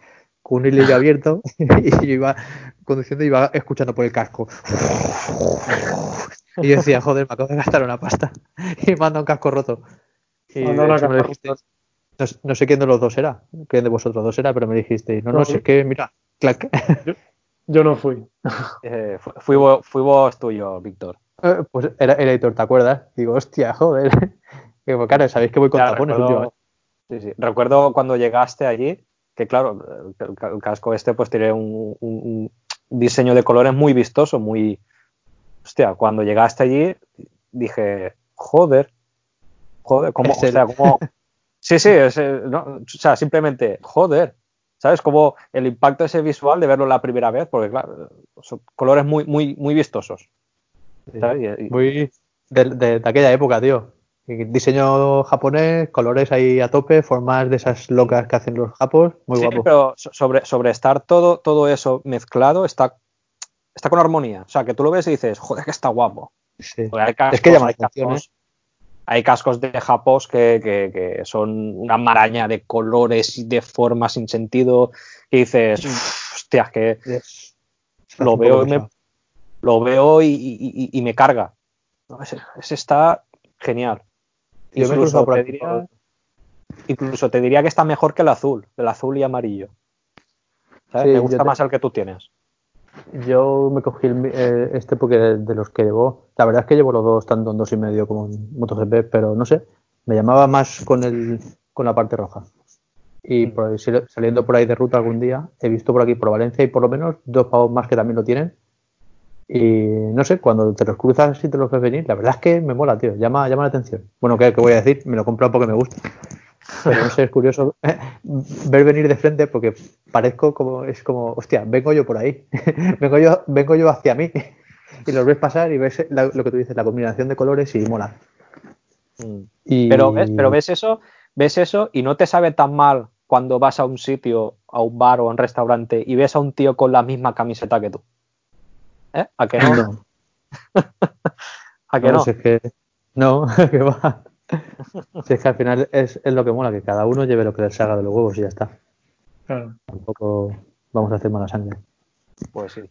con un hilo abierto [laughs] y yo iba conduciendo y iba escuchando por el casco. Y yo decía, joder, me acabo de gastar una pasta. Y manda un casco roto. Y no, no, no, dijiste, no, no, sé quién de los dos era, quién de vosotros dos era, pero me dijiste, no, no, sé, es que mira, clac. Yo, yo no fui. [laughs] Eh, fui, vos, fui vos tuyo, Víctor. Eh, pues era el editor, ¿te acuerdas? Digo, hostia, joder. [laughs] Digo, claro, sabéis que voy con ya, tapones recuerdo, últimamente. Sí, sí. Recuerdo cuando llegaste allí, que claro, el, casco este pues tiene un, un, un diseño de colores muy vistoso, muy, hostia, cuando llegaste allí dije, joder, joder, ¿cómo? O sea, como... [laughs] Sí, sí, es, no, o sea, simplemente, joder, ¿sabes? Como el impacto ese visual de verlo la primera vez, porque claro, son colores muy, muy, muy vistosos. ¿sabes? Sí, muy de, de, de, aquella época, tío. Diseño japonés, colores ahí a tope, formas de esas locas que hacen los japos, muy sí, guapo. pero sobre, sobre estar todo, todo eso mezclado, está está con armonía. O sea, que tú lo ves y dices, joder, que está guapo. Sí. Hay cascos, es que llama hay, la atención, cascos, ¿eh? hay cascos de Japos que, que, que, son una maraña de colores y de formas sin sentido. Que dices, hostia, que yes. lo, veo y me, lo veo y, y, y me carga. Ese, ese, está genial. Yo incluso, te diría, incluso te diría que está mejor que el azul, el azul y amarillo. ¿Sabes? Sí, me gusta más el que tú tienes. Yo me cogí el, eh, este porque de, de, los que llevo, la verdad es que llevo los dos tanto en dos y medio como en MotoGP, pero no sé, me llamaba más con el con la parte roja. Y por ahí, saliendo por ahí de ruta algún día, he visto por aquí por Valencia y por lo menos dos pavos más que también lo tienen. Y no sé, cuando te los cruzas y te los ves venir, la verdad es que me mola, tío. Llama, llama la atención. Bueno, ¿qué, qué voy a decir? Me lo he comprado porque me gusta. Pero no sé, es curioso [laughs] ver venir de frente porque parezco como, es como, hostia, vengo yo por ahí. [laughs] vengo yo, vengo yo hacia mí. Y los ves pasar y ves la- lo que tú dices, la combinación de colores y mola. Mm. Y... Pero ves, pero ves eso, ves eso y no te sabe tan mal cuando vas a un sitio, a un bar o a un restaurante y ves a un tío con la misma camiseta que tú. ¿Eh? ¿A que no? No, [laughs] ¿A que no? si es que... No, [laughs] que va. Si es que al final es, es lo que mola, que cada uno lleve lo que le salga de los huevos y ya está. Claro. Tampoco vamos a hacer mala sangre. Pues sí.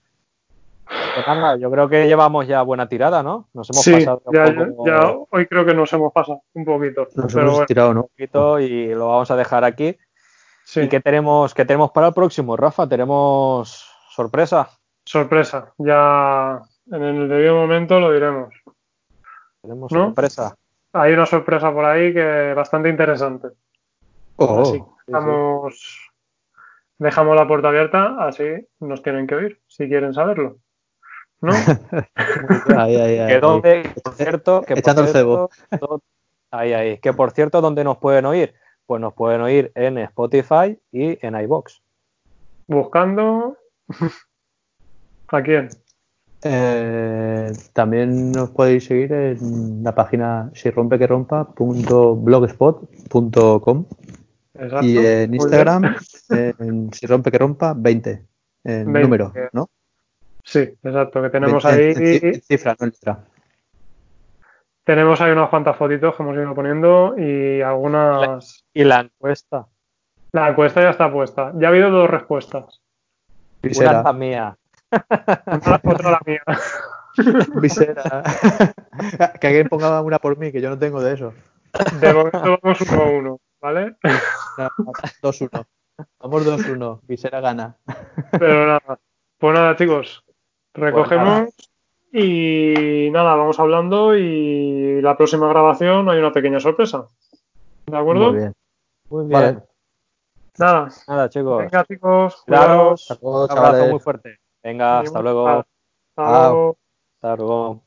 Pues nada, yo creo que llevamos ya buena tirada, ¿no? Nos hemos Sí, pasado un ya, poco- ya hoy creo que nos hemos pasado un poquito. Nos pero hemos bueno, estirado, ¿no? poquito y lo vamos a dejar aquí. sí, ¿Y qué tenemos, qué tenemos para el próximo, Rafa? ¿Tenemos sorpresa? Sorpresa. Ya en el debido momento lo diremos. Tenemos ¿No? sorpresa. Hay una sorpresa por ahí que bastante interesante. Oh, Así que dejamos, dejamos la puerta abierta, así nos tienen que oír, si quieren saberlo. ¿No? [laughs] ahí, ahí, ahí. Que donde, por cierto, que por Echando el cierto, do- ahí, ahí, que por cierto, ¿dónde nos pueden oír? Pues nos pueden oír en Spotify y en iBox. Buscando. ¿A quién? Eh, también nos podéis seguir en la página sirrompequerompa.blogspot.com Exacto. y Muy en bien. Instagram en sirrompequerompa 20 en 20, número, que- ¿no? Sí, exacto, que tenemos 20 ahí. en ci- en cifra, no en letra. Tenemos ahí unas cuantas fotitos que hemos ido poniendo y algunas. Y la encuesta. La encuesta ya está puesta. Ya ha habido dos respuestas. Una mía. Otra la mía. [laughs] visera. [laughs] que alguien ponga una por mí, que yo no tengo de eso. De momento vamos uno a uno, ¿vale? No, 2-1. Vamos 2-1. Visera gana. Pero nada. Pues nada, chicos. Recogemos y nada, vamos hablando y la próxima grabación hay una pequeña sorpresa. ¿De acuerdo? Muy bien. Muy bien. Vale. Nada. Nada, chicos. Venga, chicos. Luego, Un abrazo muy fuerte. Venga, hasta Venga, luego. Hasta luego. Hasta luego.